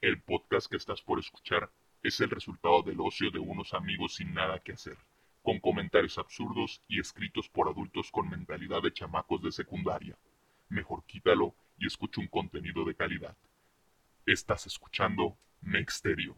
El podcast que estás por escuchar es el resultado del ocio de unos amigos sin nada que hacer, con comentarios absurdos y escritos por adultos con mentalidad de chamacos de secundaria. Mejor quítalo y escucha un contenido de calidad. Estás escuchando Mexterio.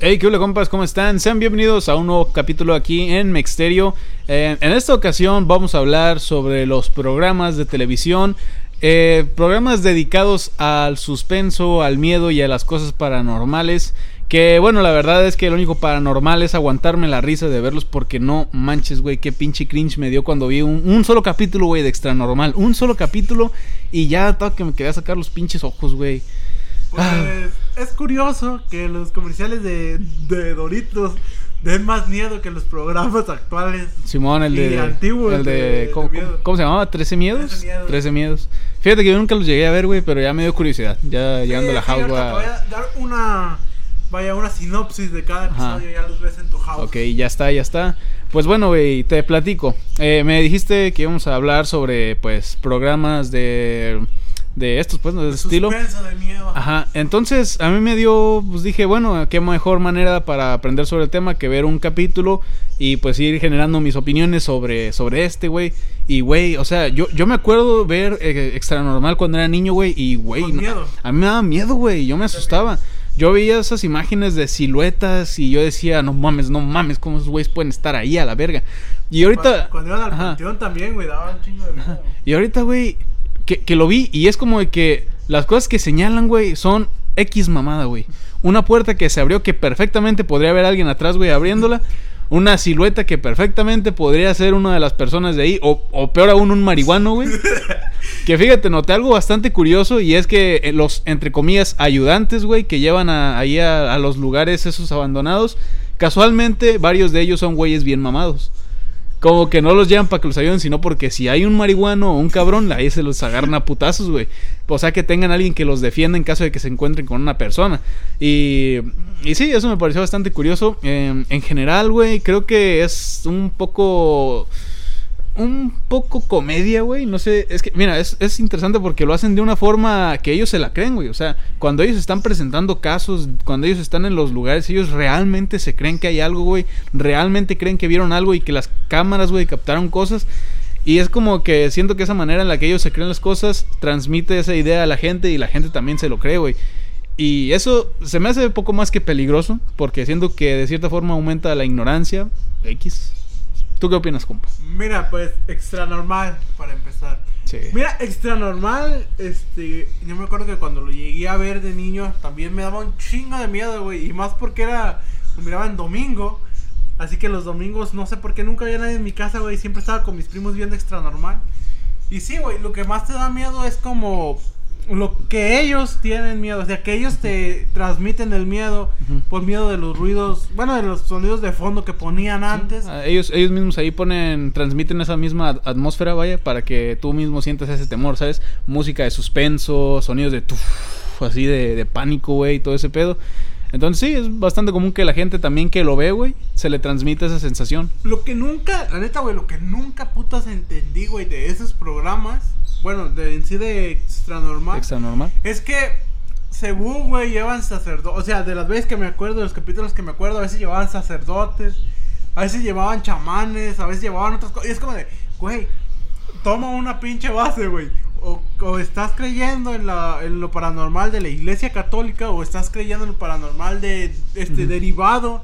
Hey, ¿qué hola compas? ¿Cómo están? Sean bienvenidos a un nuevo capítulo aquí en Mexterio. Eh, en esta ocasión vamos a hablar sobre los programas de televisión, eh, programas dedicados al suspenso, al miedo y a las cosas paranormales. Que bueno, la verdad es que lo único paranormal es aguantarme la risa de verlos porque no manches, güey, qué pinche cringe me dio cuando vi un, solo capítulo, güey, de extra normal. Un solo capítulo y ya todo que me quería sacar los pinches ojos, güey. Pues es curioso que los comerciales de, de Doritos den más miedo que los programas actuales. Simón, el de. antiguos. El de. ¿cómo, se llamaba? ¿13 miedos? ¿13 miedos? Fíjate que yo nunca los llegué a ver, güey, pero ya me dio curiosidad. Ya llegando a la house. Voy a dar una. Vaya, una sinopsis de cada episodio, ya los ves en tu house. Ok, ya está, ya está. Pues bueno, güey, te platico. Eh, me dijiste que íbamos a hablar sobre, pues, programas de de estos, pues, de, estilo. Ajá, entonces a mí me dio, pues dije, bueno, qué mejor manera para aprender sobre el tema que ver un capítulo y pues ir generando mis opiniones sobre, sobre este, güey. Y, güey, o sea, yo, yo me acuerdo ver eh, Extra Normal cuando era niño, güey, y, güey, a mí me daba miedo, güey, yo me asustaba. Yo veía esas imágenes de siluetas y yo decía, no mames, no mames, ¿cómo esos güeyes pueden estar ahí a la verga? Y ahorita... Cuando, iban al panteón también, güey, daba un chingo de miedo. Y ahorita, güey, que, lo vi y es como de que las cosas que señalan, güey, son X mamada, güey. Una puerta que se abrió que perfectamente podría haber alguien atrás, güey, abriéndola. Una silueta que perfectamente podría ser una de las personas de ahí. O, peor aún, un marihuano, güey. que fíjate, noté algo bastante curioso. Y es que eh, los, entre comillas, ayudantes, güey, que llevan ahí a, a los lugares esos abandonados. Casualmente, varios de ellos son güeyes bien mamados como que no los llevan para que los ayuden, sino porque si hay un marihuano o un cabrón, ahí se los agarran a putazos, güey. O sea, que tengan alguien que los defienda en caso de que se encuentren con una persona. Y, y sí, eso me pareció bastante curioso. Eh, en general, güey, creo que es un poco un poco comedia, güey. No sé, es que, mira, es, es, interesante porque lo hacen de una forma que ellos se la creen, güey. O sea, cuando ellos están presentando casos, cuando ellos están en los lugares, ellos realmente se creen que hay algo, güey. Realmente creen que vieron algo y que las cámaras, güey, captaron cosas. Y es como que siento que esa manera en la que ellos se creen las cosas transmite esa idea a la gente y la gente también se lo cree, güey. Y eso se me hace poco más que peligroso porque siento que de cierta forma aumenta la ignorancia. X. ¿Tú qué opinas, compa? Mira, pues extra normal para empezar. Sí. Mira, extra normal, este, yo me acuerdo que cuando lo llegué a ver de niño también me daba un chingo de miedo, güey, y más porque era, lo miraba en domingo, así que los domingos no sé por qué nunca había nadie en mi casa, güey, siempre estaba con mis primos viendo extra normal. Y sí, güey, lo que más te da miedo es como lo que ellos tienen miedo, o sea, que ellos te transmiten el miedo por miedo de los ruidos, bueno, de los sonidos de fondo que ponían antes. Ah, ellos, ellos mismos ahí ponen, transmiten esa misma atmósfera, vaya, para que tú mismo sientas ese temor, ¿sabes? Música de suspenso, sonidos de tuf, así de, de pánico, güey, todo ese pedo. Entonces sí, es bastante común que la gente también que lo ve, güey, se le transmite esa sensación. Lo que nunca, la neta, güey, lo que nunca putas entendí, güey, de esos programas bueno, de, en sí de extra normal. Extra normal. Es que, según, güey, llevan sacerdotes. O sea, de las veces que me acuerdo, de los capítulos que me acuerdo, a veces llevaban sacerdotes, a veces llevaban chamanes, a veces llevaban otras cosas. Y es como de, güey, toma una pinche base, güey. O, o, estás creyendo en, la, en lo paranormal de la iglesia católica o estás creyendo en lo paranormal de este derivado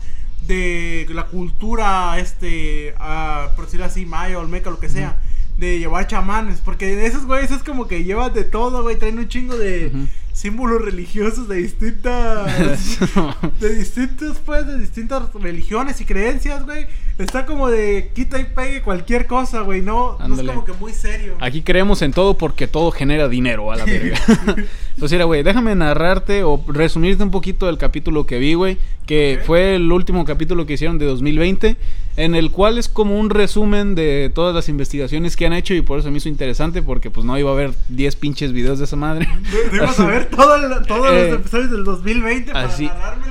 de la cultura este uh, por decirlo así maya olmeca lo que sea de llevar chamanes, porque de esos güeyes es como que llevan de todo, güey, traen un chingo de símbolos religiosos de distintas de distintos pues de distintas religiones y creencias, güey. Está como de quita y pegue cualquier cosa, güey, no, no es como que muy serio. Aquí creemos en todo porque todo genera dinero a la verga. Pues mira, güey, déjame narrarte o resumirte un poquito del capítulo que vi, güey, que fue el último capítulo que hicieron de 2020, en el cual es como un resumen de todas las investigaciones que han hecho y por eso me hizo interesante porque pues no iba a haber 10 pinches videos de esa madre. Debemos a ver todos los eh, episodios del 2020 para así,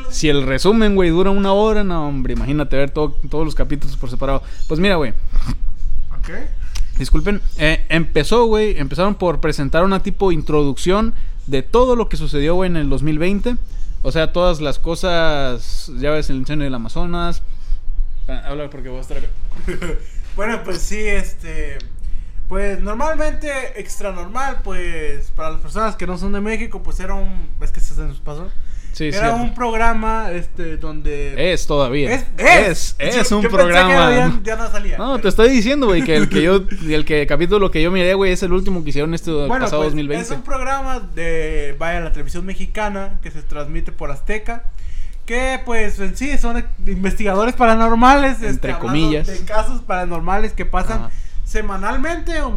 Si el resumen, güey, dura una hora, no, hombre, imagínate ver todos los capítulos por separado. Pues mira, güey. Ok. Disculpen, eh, empezó, güey, empezaron por presentar una tipo introducción de todo lo que sucedió, güey, en el 2020. O sea, todas las cosas, ya ves, el incendio del Amazonas. Ah, Habla porque voy a estar acá. Bueno, pues sí, este. Pues normalmente, extra normal, pues para las personas que no son de México, pues era un. Es que se nos pasó. Sí, era cierto. un programa, este, donde. Es todavía. Es, es, es, es Yo- un yo pensé que programa. ya, no salía. No, te estoy diciendo, güey, que el que yo, el que capítulo que yo miré, güey, es el último que hicieron este Bueno, pasado pues, 2020. es un programa de, vaya, la televisión mexicana que se transmite por Azteca. Que pues en sí son investigadores paranormales. este, Entre comillas. De casos paranormales que pasan Ajá. semanalmente o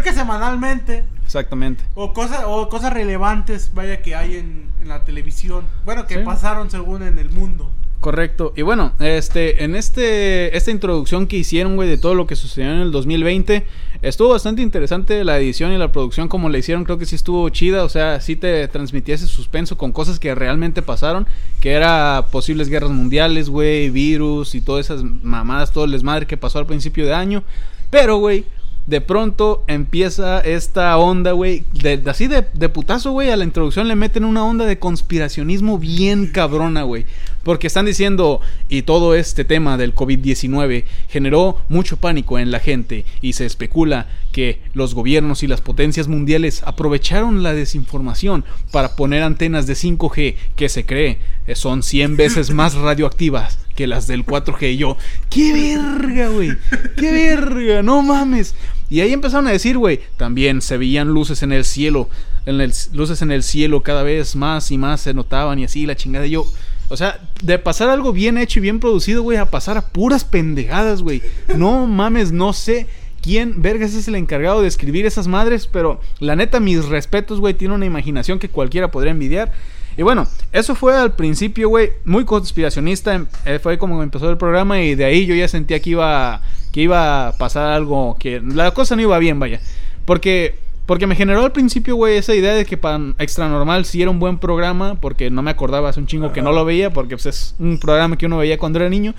creo que semanalmente. Exactamente. O cosas, o cosas relevantes, vaya, que hay en, en la televisión. Bueno, que Sí. pasaron según en el mundo. Correcto. Y bueno, este, en este, esta introducción que hicieron, güey, de todo lo que sucedió en el 2020, estuvo bastante interesante la edición y la producción como la hicieron, creo que sí estuvo chida, o sea, sí te transmitía ese suspenso con cosas que realmente pasaron, que era posibles guerras mundiales, güey, virus y todas esas mamadas, todo el desmadre que pasó al principio de año. Pero, güey, de pronto empieza esta onda, güey, de, así de, de putazo, güey, a la introducción le meten una onda de conspiracionismo bien cabrona, güey. Porque están diciendo, y todo este tema del COVID-19 generó mucho pánico en la gente y se especula que los gobiernos y las potencias mundiales aprovecharon la desinformación para poner antenas de 5G que se cree eh, son 100 veces más radioactivas que las del 4G. Y yo, ¡qué verga, güey! ¡Qué verga! ¡No mames! Y ahí empezaron a decir, güey, también se veían luces en el cielo, en el, luces en el cielo cada vez más y más se notaban y así la chingada. Y yo, o sea, de pasar algo bien hecho y bien producido, güey, a pasar a puras pendejadas, güey. No mames, no sé quién, vergas, es el encargado de escribir esas madres, pero la neta, mis respetos, güey, tiene una imaginación que cualquiera podría envidiar. Y bueno, eso fue al principio, güey, muy conspiracionista. em- eh, fue como empezó el programa y de ahí yo ya sentía que iba, que iba a pasar algo, que la cosa no iba bien, vaya. Porque, porque me generó al principio, güey, esa idea de que para Extra Normal sí era un buen programa, porque no me acordaba hace un chingo que no lo veía, porque pues, es un programa que uno veía cuando era niño.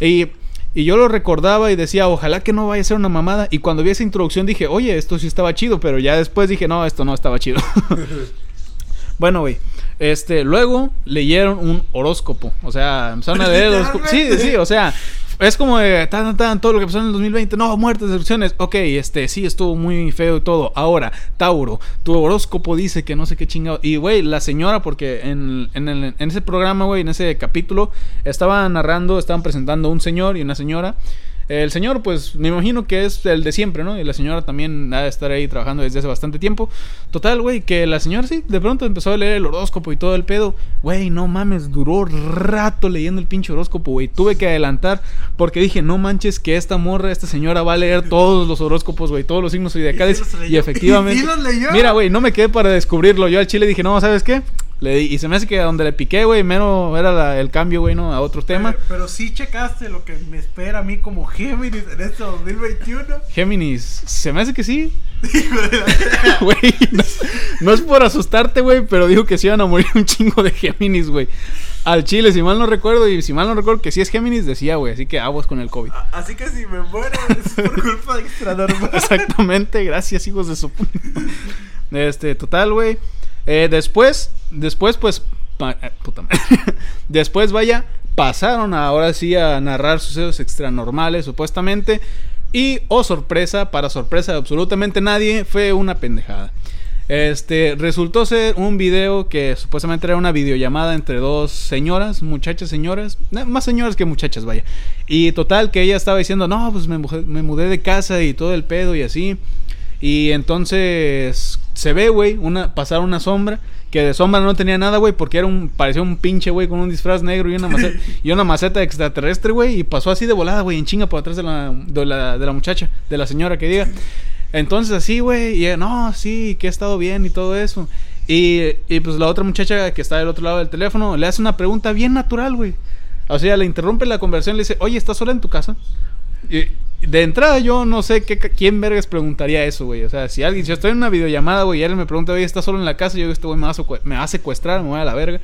Y, y yo lo recordaba y decía, ojalá que no vaya a ser una mamada. Y cuando vi esa introducción dije, oye, esto sí estaba chido, pero ya después dije, no, esto no estaba chido. Bueno, güey. Este, luego leyeron un horóscopo. O sea, empezaron a leer horóscopo. Sí, sí, o sea, es como de tan, tan, todo lo que pasó en el 2020. No, muertes, destrucciones. Ok, este, sí, estuvo muy feo y todo. Ahora, Tauro, tu horóscopo dice que no sé qué chingado. Y, güey, la señora, porque en, en, el- en ese programa, güey, en ese capítulo, estaban narrando, estaban presentando un señor y una señora. El señor, pues, me imagino que es el de siempre, ¿no? Y la señora también ha de estar ahí trabajando desde hace bastante tiempo. Total, güey, que la señora sí, de pronto empezó a leer el horóscopo y todo el pedo. Güey, no mames, duró rato leyendo el pinche horóscopo, güey. Tuve que adelantar porque dije, no manches, que esta morra, esta señora va a leer todos los horóscopos, güey, todos los signos zodiacales. ¿Y? Y efectivamente. ¿Y los leyó? Mira, güey, no me quedé para descubrirlo. Yo al chile dije, no, ¿sabes qué? Le di, y se me hace que donde le piqué, güey, mero era la- el cambio, güey, ¿no? A otro tema. Pero, pero sí checaste lo que me espera a mí como Géminis en este 2021. Géminis, se me hace que sí. Güey, no, no es por asustarte, güey, pero dijo que se iban a morir un chingo de Géminis, güey. Al chile, si mal no recuerdo, y si mal no recuerdo que sí es Géminis, decía, güey, así que aguas con el COVID. Así que si me muero es por culpa de extra normal. Exactamente, gracias, hijos de su... Este, total, güey. Eh, después, después, pues... eh, puta después, vaya, pasaron ahora sí a narrar sucesos extranormales, supuestamente. Y, oh sorpresa, para sorpresa de absolutamente nadie, fue una pendejada. Este, resultó ser un video que supuestamente era una videollamada entre dos señoras, muchachas señoras, eh, más señoras que muchachas, vaya. Y total que ella estaba diciendo, no, pues me, me mudé de casa y todo el pedo y así. Y entonces se ve, güey, una, pasar una sombra. Que de sombra no tenía nada, güey, porque era un, parecía un pinche, güey, con un disfraz negro y una maceta, y una maceta extraterrestre, güey. Y pasó así de volada, güey, en chinga por atrás de la, de la, de la muchacha, de la señora que diga. Entonces así, güey, y no, sí, que ha estado bien y todo eso. Y, y pues la otra muchacha que está del otro lado del teléfono le hace una pregunta bien natural, güey. O sea, le interrumpe la conversación y le dice, oye, ¿estás sola en tu casa? Y de entrada yo no sé qué, quién vergas preguntaría eso, güey. O sea, si alguien, si yo estoy en una videollamada, güey, y alguien me pregunta, oye, ¿estás solo en la casa? Yo digo, este güey me, va a secue- me va a secuestrar, me voy a la verga.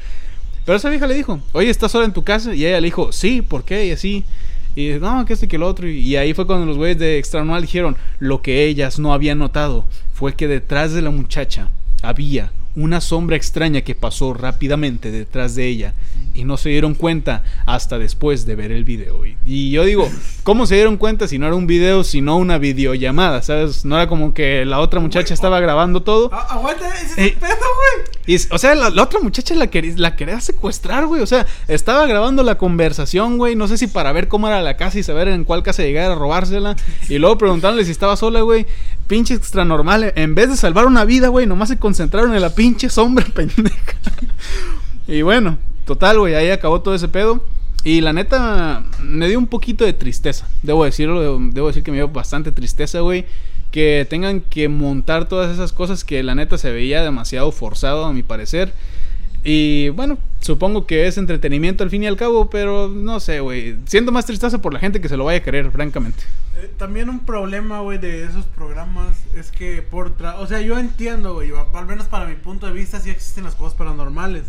Pero esa vieja le dijo, oye, ¿estás sola en tu casa? Y ella le dijo, sí, ¿por qué? Y así. Y dice, no, que este que el otro. Y, ahí fue cuando los güeyes de Extra Anual dijeron, lo que ellas no habían notado fue que detrás de la muchacha había una sombra extraña que pasó rápidamente detrás de ella y no se dieron cuenta hasta después de ver el video. Y, y yo digo, ¿cómo se dieron cuenta si no era un video, sino una videollamada? ¿Sabes? No era como que la otra muchacha estaba grabando todo. Aguanta, ese es Eh, pedo, güey. O sea, la, la otra muchacha la, quería- la quería secuestrar, güey. O sea, estaba grabando la conversación, güey. No sé si para ver cómo era la casa y saber en cuál casa llegar a robársela. Y luego preguntándole si estaba sola, güey. Pinche extra normal. En vez de salvar una vida, güey, nomás se concentraron en la pinche sombra pendeja. y bueno, total, güey, ahí acabó todo ese pedo. Y la neta, me dio un poquito de tristeza. Debo decirlo, debo decir que me dio bastante tristeza, güey. Que tengan que montar todas esas cosas que la neta se veía demasiado forzado, a mi parecer. Y bueno, supongo que es entretenimiento al fin y al cabo, pero no sé, güey. Siento más tristeza por la gente que se lo vaya a querer, francamente. Eh, también un problema, güey, de esos programas es que por... tra- o sea, yo entiendo, güey, al menos para mi punto de vista sí existen las cosas paranormales.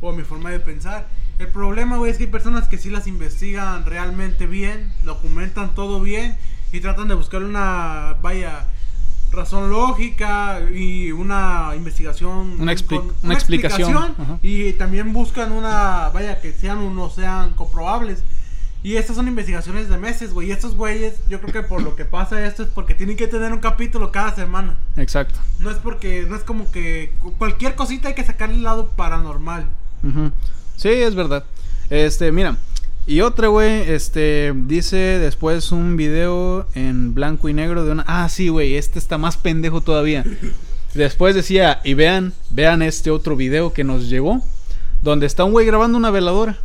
O mi forma de pensar. El problema, güey, es que hay personas que sí las investigan realmente bien, documentan todo bien y tratan de buscar una, vaya, razón lógica y una investigación. Una expli- con- una explicación. Y también buscan una, vaya, que sean o no sean comprobables. Y estas son investigaciones de meses, güey. Y estos güeyes, yo creo que por lo que pasa esto es porque tienen que tener un capítulo cada semana. Exacto. No es porque, no es como que cu- cualquier cosita hay que sacarle el lado paranormal. Ujú. Sí, es verdad. Este, mira. Y otra, güey, este, dice después un video en blanco y negro de una... Ah, sí, güey, este está más pendejo todavía. Después decía, y vean, vean este otro video que nos llegó, donde está un güey grabando una veladora.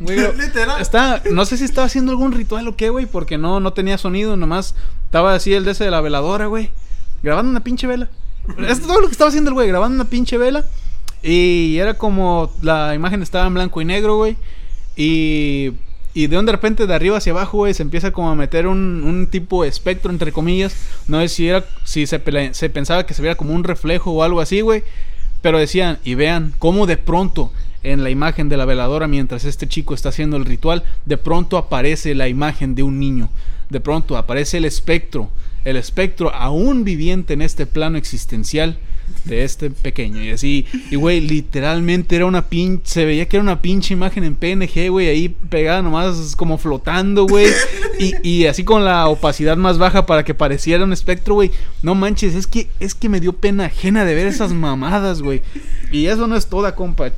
Güey Literal. Está, no sé si estaba haciendo algún ritual o qué, güey, porque no, no tenía sonido, nomás estaba así el de ese de la veladora, güey. Grabando una pinche vela. Esto es todo lo que estaba haciendo el güey, grabando una pinche vela. Y era como la imagen estaba en blanco y negro, güey. Y, y de un de repente de arriba hacia abajo, güey, se empieza como a meter un, un tipo de espectro, entre comillas. No sé si era, si se, se pensaba que se viera como un reflejo o algo así, güey. Pero decían, y vean, cómo de pronto en la imagen de la veladora, mientras este chico está haciendo el ritual, de pronto aparece la imagen de un niño. De pronto aparece el espectro, el espectro aún viviente en este plano existencial de este pequeño. Y así, y güey, literalmente era una pinche, se veía que era una pinche imagen en PNG, güey, ahí pegada nomás como flotando, güey. Y, y así con la opacidad más baja para que pareciera un espectro, güey. No manches, es que, es que me dio pena ajena de ver esas mamadas, güey. Y eso no es toda, compa.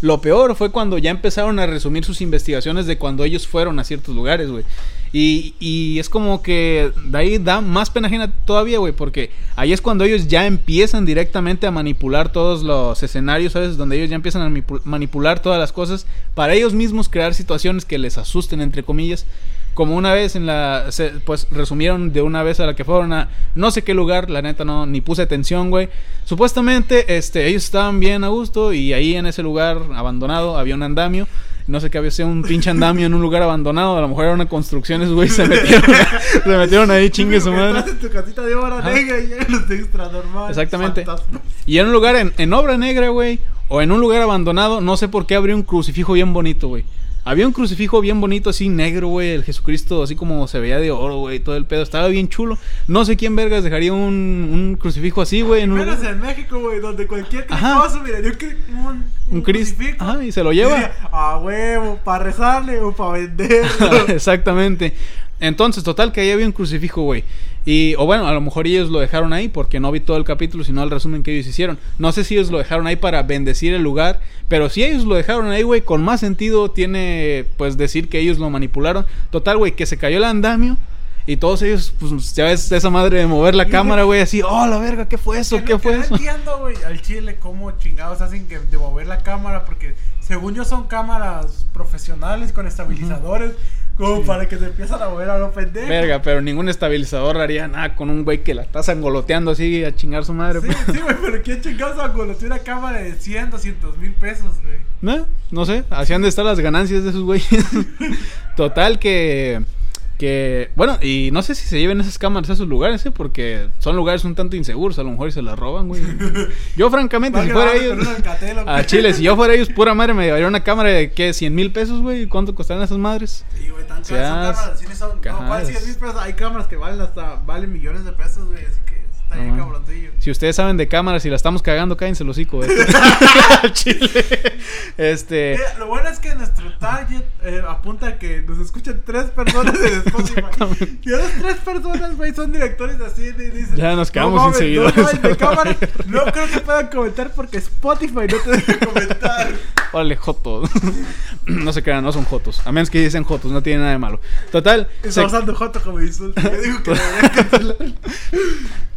Lo peor fue cuando ya empezaron a resumir sus investigaciones de cuando ellos fueron a ciertos lugares, güey. Y, y es como que de ahí da más pena ajena todavía, güey, porque ahí es cuando ellos ya empiezan directamente a manipular todos los escenarios, ¿sabes? Donde ellos ya empiezan a manipu- manipular todas las cosas para ellos mismos crear situaciones que les asusten, entre comillas. Como una vez en la. pues resumieron de una vez a la que fueron a no sé qué lugar, la neta no, ni puse atención, güey. Supuestamente, este, ellos estaban bien a gusto y ahí en ese lugar abandonado había un andamio. No sé qué había sido un pinche andamio en un lugar abandonado. A lo mejor era una construcción, esos güeyes se metieron, se metieron ahí, chingue su madre. Estás en tu casita de obra Ajá. negra y llegan los extra normales. Exactamente. Fantasmas. Y en un lugar en, en obra negra, güey. O en un lugar abandonado, no sé por qué habría un crucifijo bien bonito, güey. Había un crucifijo bien bonito, así negro, güey. El Jesucristo, así como se veía de oro, güey. Todo el pedo. Estaba bien chulo. No sé quién vergas dejaría un, un crucifijo así, güey. En un en México, güey, donde cualquier Ajá. cricoso miraría un, un, Un crucifijo. Ajá, y se lo lleva. A huevo, para rezarle o para venderlo. Exactamente. Entonces, total, que ahí había un crucifijo, güey. Y, o bueno, a lo mejor ellos lo dejaron ahí porque no vi todo el capítulo, sino el resumen que ellos hicieron. No sé si ellos lo dejaron ahí para bendecir el lugar, pero si ellos lo dejaron ahí, güey, con más sentido tiene, pues, decir que ellos lo manipularon. Total, güey, que se cayó el andamio. Y todos ellos, pues, ya ves esa madre de mover la cámara, güey, así, oh, la verga, ¿qué fue eso? ¿Qué fue no eso? entiendo, güey, al chile, cómo chingados hacen que de mover la cámara, porque según yo son cámaras profesionales con estabilizadores, como para que se empiezan a mover a lo pendejo. Verga, pero ningún estabilizador haría nada con un güey que la está sangoloteando así a chingar su madre. Sí, pues. sí, güey, pero ¿quién chingados angoloteó una cámara de 100, 200 mil pesos, güey? No, no sé, así han de estar las ganancias de esos güeyes. Total que que bueno, y no sé si se lleven esas cámaras a esos lugares, ¿eh? porque son lugares un tanto inseguros, a lo mejor y se las roban, güey. Yo francamente, si fuera ellos con un Alcatel, ¿o a? Chile, si yo fuera ellos, pura madre me llevaría una cámara de qué, 100 mil pesos, güey, ¿cuánto costarían esas madres? Sí, güey, tan caras cámaras, son, no, ¿cuál cajas. 100 mil pesos? Hay cámaras que valen hasta, valen millones de pesos, güey, así que está bien. Si ustedes saben de cámaras y la estamos cagando, cállense los hocico. Este. Chile. Este. Lo bueno es que nuestro target eh, apunta a que nos escuchan tres personas en Spotify. Y esas tres personas, güey, son directores así y dicen... Ya nos quedamos "No sin seguidores". No, mames, de cámara, no creo que puedan comentar porque Spotify no te deja comentar. Órale, jotos. no se crean, no son jotos. A menos que dicen jotos, no tiene nada de malo. Total. se- Está usando Joto como insulto. Yo digo que.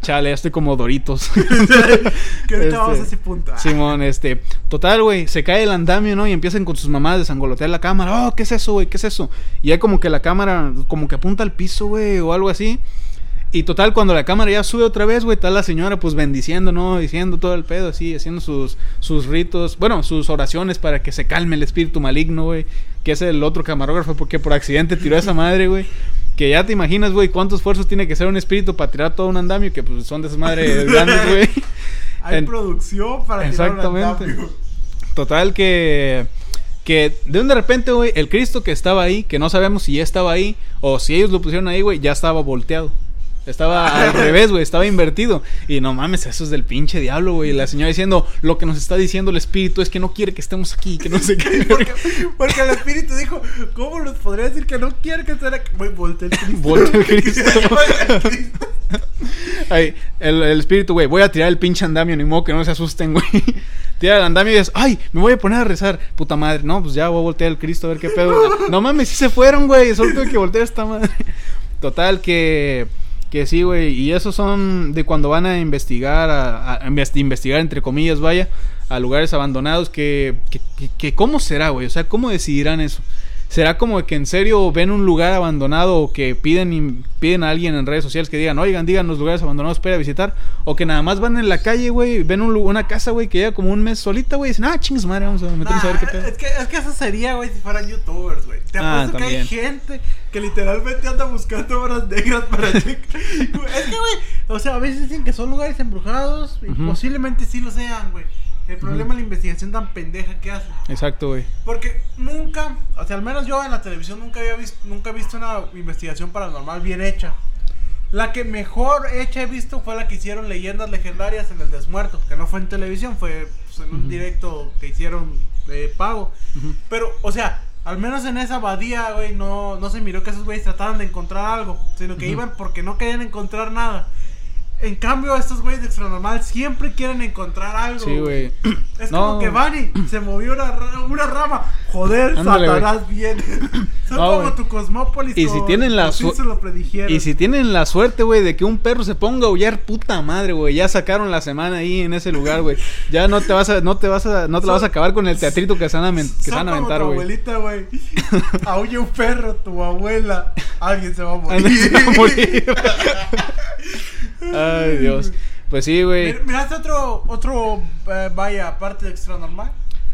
Chale, ya estoy como Doritos. que ahorita vamos a Este, ese punto. Simón, este. Total, güey. Se cae el andamio, ¿no? Y empiezan con sus mamás a desangolotear la cámara. Oh, ¿qué es eso, güey? ¿Qué es eso? Y hay como que la cámara, como que apunta al piso, güey, o algo así. Y total, cuando la cámara ya sube otra vez, güey, está la señora pues bendiciendo, ¿no? Diciendo todo el pedo así, haciendo sus, sus ritos, bueno, sus oraciones para que se calme el espíritu maligno, güey. Que es el otro camarógrafo porque por accidente tiró a esa madre, güey. Que ya te imaginas, güey, cuántos esfuerzos tiene que ser un espíritu para tirar todo un andamio, que pues son de esas madres grandes, güey. Hay en- producción para tirar un Exactamente. andamio. Total que que de un de repente, güey, el Cristo que estaba ahí, que no sabemos si ya estaba ahí o si ellos lo pusieron ahí, güey, ya estaba volteado. Estaba al revés, güey, estaba invertido. Y no mames, eso es del pinche diablo, güey. La señora diciendo, lo que nos está diciendo el espíritu es que no quiere que estemos aquí, que no sé qué. Porque, porque el espíritu dijo, ¿cómo nos podría decir que no quiere que esté aquí? Güey, voltea el Cristo. Voltea el Cristo. Voltea el Cristo. Ay, el, el espíritu, güey, voy a tirar el pinche andamio, ni modo que no se asusten, güey. Tira el andamio y dices, ay, me voy a poner a rezar, puta madre. No, pues ya voy a voltear el Cristo a ver qué pedo. No mames, sí se fueron, güey. Solo tuve que voltear esta madre. Total, que, que sí, güey. Y esos son de cuando van a investigar, a, a invest- investigar, entre comillas, vaya, a lugares abandonados. Que, que, que- que ¿cómo será, güey? O sea, ¿cómo decidirán eso? ¿Será como que en serio ven un lugar abandonado o que piden, piden a alguien en redes sociales que digan, oigan, digan los lugares abandonados para visitar? O que nada más van en la calle, güey, ven un una casa, güey, que lleva como un mes solita, güey, y dicen, ah, chingas madre, vamos a meternos a ver qué Nah, pedo. es, que, es que eso sería, güey, si fueran youtubers, güey. Te Ah, apuesto que hay también. gente que literalmente anda buscando obras negras para checar. es que, güey, o sea, a veces dicen que son lugares embrujados y Ujú. posiblemente sí lo sean, güey. El problema es la investigación tan pendeja que hacen. Exacto, güey. Porque nunca, o sea, al menos yo en la televisión nunca había visto, nunca he visto una investigación paranormal bien hecha. La que mejor hecha he visto fue la que hicieron Leyendas Legendarias en el Desmuerto, que no fue en televisión, fue pues, en un directo que hicieron de pago. Pero, o sea, al menos en esa abadía, güey, no, no se miró que esos güeyes trataran de encontrar algo, sino que iban porque no querían encontrar nada. En cambio, estos güeyes de Extranormal siempre quieren encontrar algo. Sí, güey. Es No. como que van y se movió una, una rama. Joder, Ándale, Satanás viene. Son No, como tu Cosmópolis. Y si tienen la con su- Simpson lo predijeron. Y si tienen la suerte, güey, de que un perro se ponga a aullar, puta madre, güey, ya sacaron la semana ahí en ese lugar, güey. Ya no te vas a, no te vas a, no te la vas a acabar con el teatrito que se van a, que se Son van a como aventar, güey. abuelita, güey. Aulla un perro, tu abuela. Alguien se va a morir. Alguien se va a morir. Ay, Dios. Pues sí, güey. Mir- ¿Miraste otro, otro, eh, vaya, aparte de extra normal?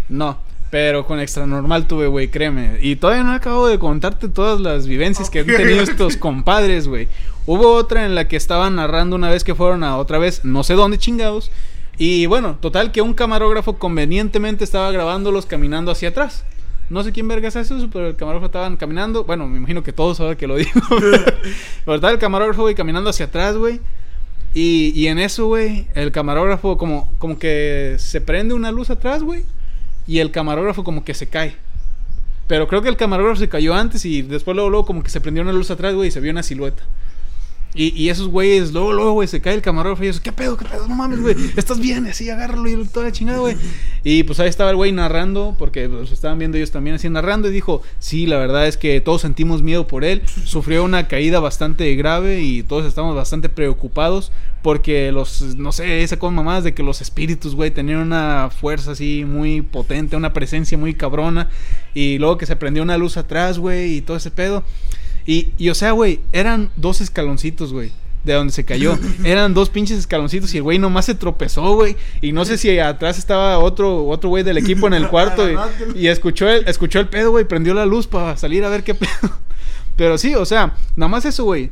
No, pero con extra normal tuve, güey, créeme. Y todavía no acabo de contarte todas las vivencias que han tenido estos compadres, güey. Hubo otra en la que estaban narrando una vez que fueron a otra vez, no sé dónde chingados. Y bueno, total que un camarógrafo convenientemente estaba grabándolos caminando hacia atrás. No sé quién vergas es eso, pero el camarógrafo estaban caminando. Bueno, me imagino que todos ahora que lo digo. pero estaba el camarógrafo, güey, caminando hacia atrás, güey. Y, y en eso, güey, el camarógrafo como, como que se prende una luz atrás, güey. Y el camarógrafo como que se cae. Pero creo que el camarógrafo se cayó antes y después luego, luego como que se prendió una luz atrás, güey, y se vio una silueta. Y, y esos güeyes, luego, luego, güey, se cae el camarógrafo y ellos, ¿qué pedo, qué pedo? No mames, güey, estás bien, así, agárralo y toda la chingada, güey. Y pues ahí estaba el güey narrando, porque los estaban viendo ellos también así narrando, y dijo, sí, la verdad es que todos sentimos miedo por él, sufrió una caída bastante grave y todos estamos bastante preocupados, porque los, no sé, esa con mamadas de que los espíritus, güey, tenían una fuerza así muy potente, una presencia muy cabrona, y luego que se prendió una luz atrás, güey, y todo ese pedo. Y, y o sea, güey, eran dos escaloncitos, güey. De donde se cayó. Eran dos pinches escaloncitos y el güey nomás se tropezó, güey. Y no sé si atrás estaba otro otro güey del equipo en el cuarto. y, y escuchó, el, escuchó el pedo, güey. Prendió la luz para salir a ver qué pedo. Pero sí, o sea, nada más eso, güey.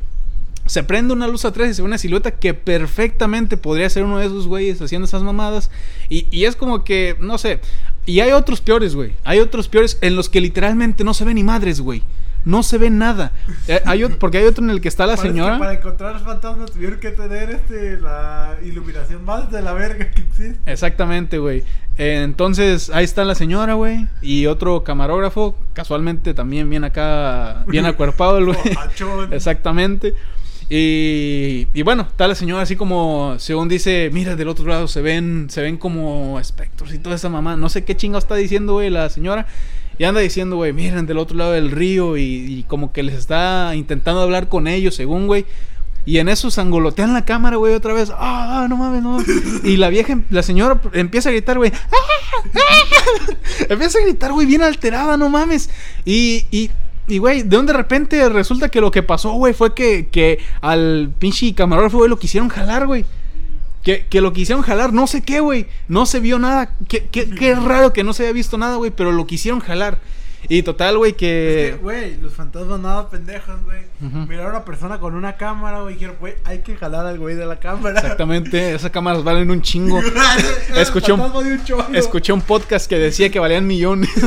Se prende una luz atrás y se ve una silueta que perfectamente podría ser uno de esos güeyes haciendo esas mamadas. Y, y es como que, no sé. Y hay otros peores, güey. Hay otros peores en los que literalmente no se ve ni madres, güey. No se ve nada. Eh, hay otro- porque hay otro en el que está la Parece que señora. Para encontrar los fantasmas tuvieron que tener este, la iluminación más de la verga que existe. Exactamente, güey. Eh, entonces, ahí está la señora, güey. Y otro camarógrafo, casualmente también bien acá, bien acuerpado el güey. Exactamente. Y, y bueno, está la señora así como, según dice, mira, del otro lado se ven, se ven como espectros y toda esa mamá. No sé qué chingo está diciendo, güey, la señora. Y anda diciendo, güey, miren, del otro lado del río. Y, como que les está intentando hablar con ellos, según, güey. Y en eso sangolotean la cámara, güey, otra vez. Ah, ah, no mames, no mames. Y la vieja, la señora empieza a gritar, güey. "Ah, ah". Empieza a gritar, güey, bien alterada, no mames. Y, y, y, güey, de donde de repente resulta que lo que pasó, güey, fue que, que al pinche camarógrafo, güey, lo quisieron jalar, güey. Que, que lo quisieron jalar, no sé qué, güey. No se vio nada. Qué, qué, qué raro que no se haya visto nada, güey, pero lo quisieron jalar. Y total, güey, Es que, que... güey, los fantasmas nada pendejos, güey. Ujú. Miraron a una persona con una cámara, güey, dijeron, güey, hay que jalar al güey de la cámara. Exactamente, esas cámaras valen un chingo. Escuché un- un. Escuché un podcast que decía que valían millones.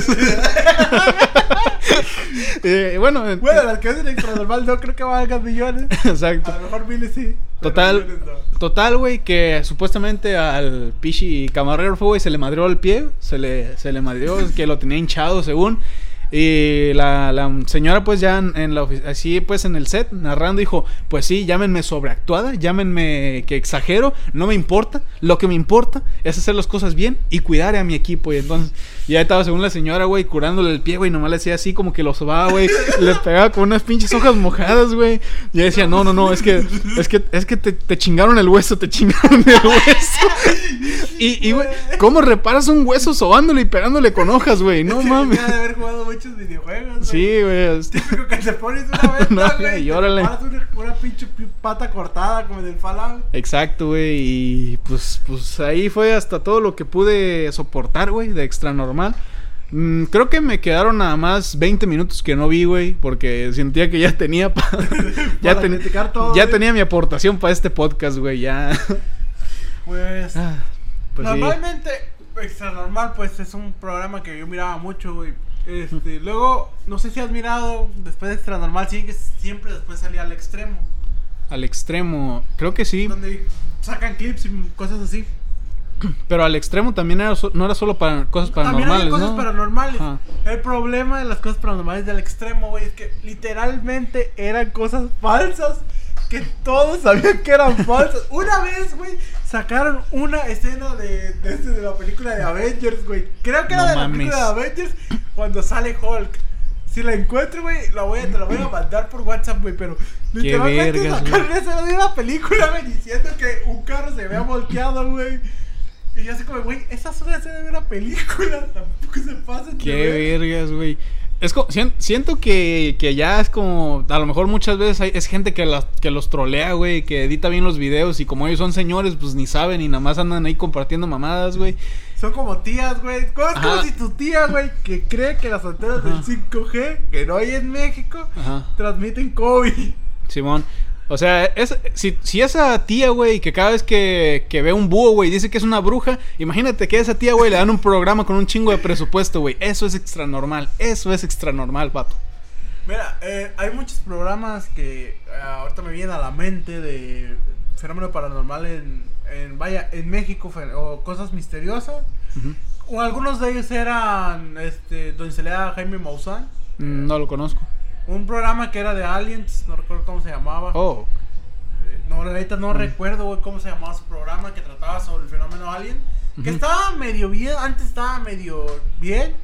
Eh, bueno, eh, Bueno, las que hacen normal no creo que valgan millones. exacto. A lo mejor miles sí. Total, no. total, güey, que supuestamente al pichi camarógrafo, güey, se le madrió el pie, se le, se le madrió, que lo tenía hinchado, según. Y la, la señora, pues ya en, en la así, pues en el set, narrando, dijo: Pues sí, llámenme sobreactuada, llámenme que exagero, no me importa. Lo que me importa es hacer las cosas bien y cuidar a mi equipo. Y entonces, ya estaba según la señora, güey, curándole el pie, güey, nomás le hacía así como que lo sobaba, güey, le pegaba con unas pinches hojas mojadas, güey. Y ella decía: No, no, no, es que, es que, es que te, te chingaron el hueso, te chingaron el hueso. Y, y, güey, ¿cómo reparas un hueso sobándole y pegándole con hojas, güey? No mames. haber jugado muchos videojuegos. Sí, güey. Típico que te pones una vez, No, güey. y órale. Una, una pinche pi- pata cortada como del Fallout. Exacto, güey. Y pues, pues ahí fue hasta todo lo que pude soportar, güey, de extra normal. Mm, creo que me quedaron nada más 20 minutos que no vi, güey, porque sentía que ya tenía pa- ya, Para ten- todo, ya güey. tenía mi aportación para este podcast, güey, ya. Pues. Ah, pues sí. Normalmente, Extra Normal, pues es un programa que yo miraba mucho, güey. Este, luego, no sé si has mirado, después de Extra Normal, sí, que siempre después salía al extremo. Al extremo, creo que sí, Donde sacan clips y cosas así. pero al extremo también era so- no era solo para cosas También paranormales, hay cosas ¿no? paranormales. El problema de las cosas paranormales del extremo, güey, es que literalmente eran cosas falsas que todos sabían que eran falsas. Una vez, güey, sacaron una escena de, de, este- de la película de Avengers, güey. Creo que era de la película de Avengers cuando sale Hulk. Si la encuentro, güey, la voy a, te la voy a mandar por WhatsApp, güey, pero literalmente vergas, sacaron esa de una película, güey, diciendo que un carro se vea volteado, güey. Y yo así como, güey, esa es una escena de una película, tampoco se de Qué ver. vergas, güey. Es co- sien- siento que, que ya es como, a lo mejor muchas veces hay- es gente que, las- que los trolea, güey, que edita bien los videos y como ellos son señores, pues ni saben y nada más andan ahí compartiendo mamadas, güey. Son como tías, güey. Como- Es como si tu tía, güey, que cree que las antenas del Ajá. 5G, que no hay en México, Ajá. transmiten COVID. Simón. O sea, es, si, si esa tía, güey, que cada vez que, que ve un búho, güey, dice que es una bruja, imagínate que a esa tía, güey, le dan un programa con un chingo de presupuesto, güey. Eso es extra normal. Eso es extra normal, vato. Mira, eh, hay muchos programas que eh, ahorita me vienen a la mente de fenómeno paranormal en, en vaya, en México o cosas misteriosas. O algunos de ellos eran, este, donde se le da a Jaime Maussan. Mm, No lo conozco. Un programa que era de aliens, no recuerdo cómo se llamaba. Oh, Eh, No, la neta no recuerdo, güey, cómo se llamaba su programa que trataba sobre el fenómeno alien. Que estaba medio bien, antes estaba medio bien.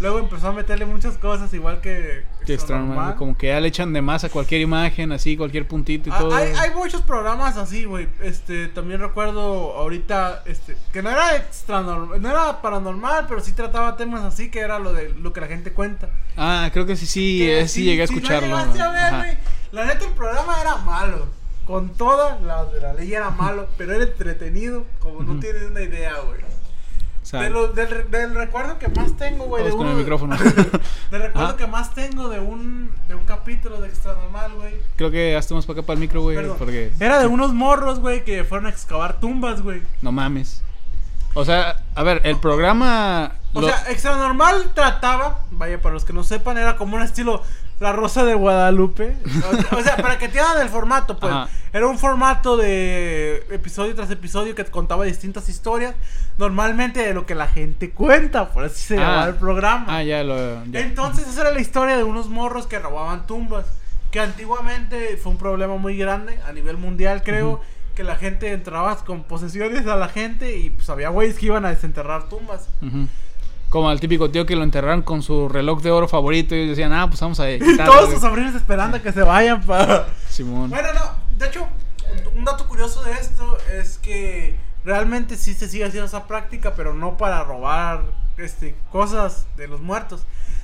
Luego empezó a meterle muchas cosas, igual que. Que extra normal, como que ya le echan de más a cualquier imagen, así, cualquier puntito y Ah, todo. Hay, hay muchos programas así, güey. Este, también recuerdo ahorita, este, que no era extra normal, no era paranormal, pero sí trataba temas así, que era lo de lo que la gente cuenta. Ah, creo que sí, sí, Que eh, sí llegué a si no escucharlo. llegaste a ver, Ajá. güey, la neta el programa era malo. Con toda la de la ley era malo, pero era entretenido, como no Ujú. tienes una idea, güey. O sea, De lo- del, re- del recuerdo que más tengo, güey, de con uno- el micrófono. del recuerdo que más tengo de un de un capítulo de Extra Normal, güey. creo que hasta más para acá para el micro, güey, porque Era de unos morros, güey, que fueron a excavar tumbas, güey. no mames. O sea, a ver, el programa O lo- sea, Extra Normal trataba, vaya, para los que no sepan, era como un estilo La Rosa de Guadalupe. O, sea, para que te hagan el formato, pues. Ajá. Era un formato de episodio tras episodio que contaba distintas historias. Normalmente de lo que la gente cuenta, por así se llamaba el programa. Ah, ya lo. ya. Entonces, esa era la historia de unos morros que robaban tumbas. Que antiguamente fue un problema muy grande a nivel mundial, creo. Que la gente entraba con posesiones a la gente y pues había güeyes que iban a desenterrar tumbas. Ujú. Como al típico tío que lo enterraron con su reloj de oro favorito y decían, ah, pues vamos a Y quitarlo, todos güey". sus sobrinos esperando a que se vayan para. Simón. Bueno, no, de hecho, un dato curioso de esto es que realmente sí se sigue haciendo esa práctica, pero no para robar este, cosas de los muertos,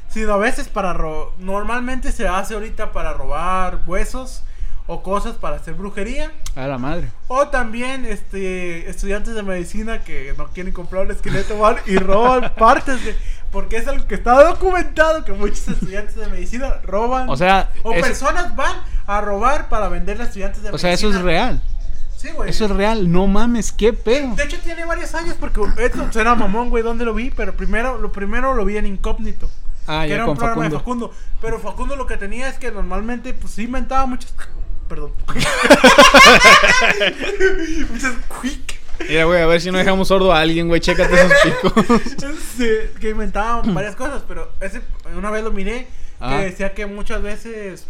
sino a veces para robar. Normalmente se hace ahorita para robar huesos o cosas para hacer brujería. A la madre. O también este, estudiantes de medicina que no quieren comprar un esqueleto van y roban partes de... Porque es algo que está documentado que muchos estudiantes de medicina roban. O sea, O personas van a robar para venderle a estudiantes de o sea, medicina. eso es real. Sí, güey. Eso es real. No mames, qué pedo. De hecho tiene varios años porque esto será mamón, güey, ¿dónde lo vi? Pero primero, lo primero lo vi en Incógnito. Ah, que ya era un programa de Facundo. Facundo. Pero Facundo lo que tenía es que normalmente, pues sí inventaba muchas. Perdón. Mira, güey, a ver si no dejamos sordo a alguien, güey. Chécate esos picos. Sí, que inventaban varias cosas, pero ese una vez lo miré Ah. que decía que muchas veces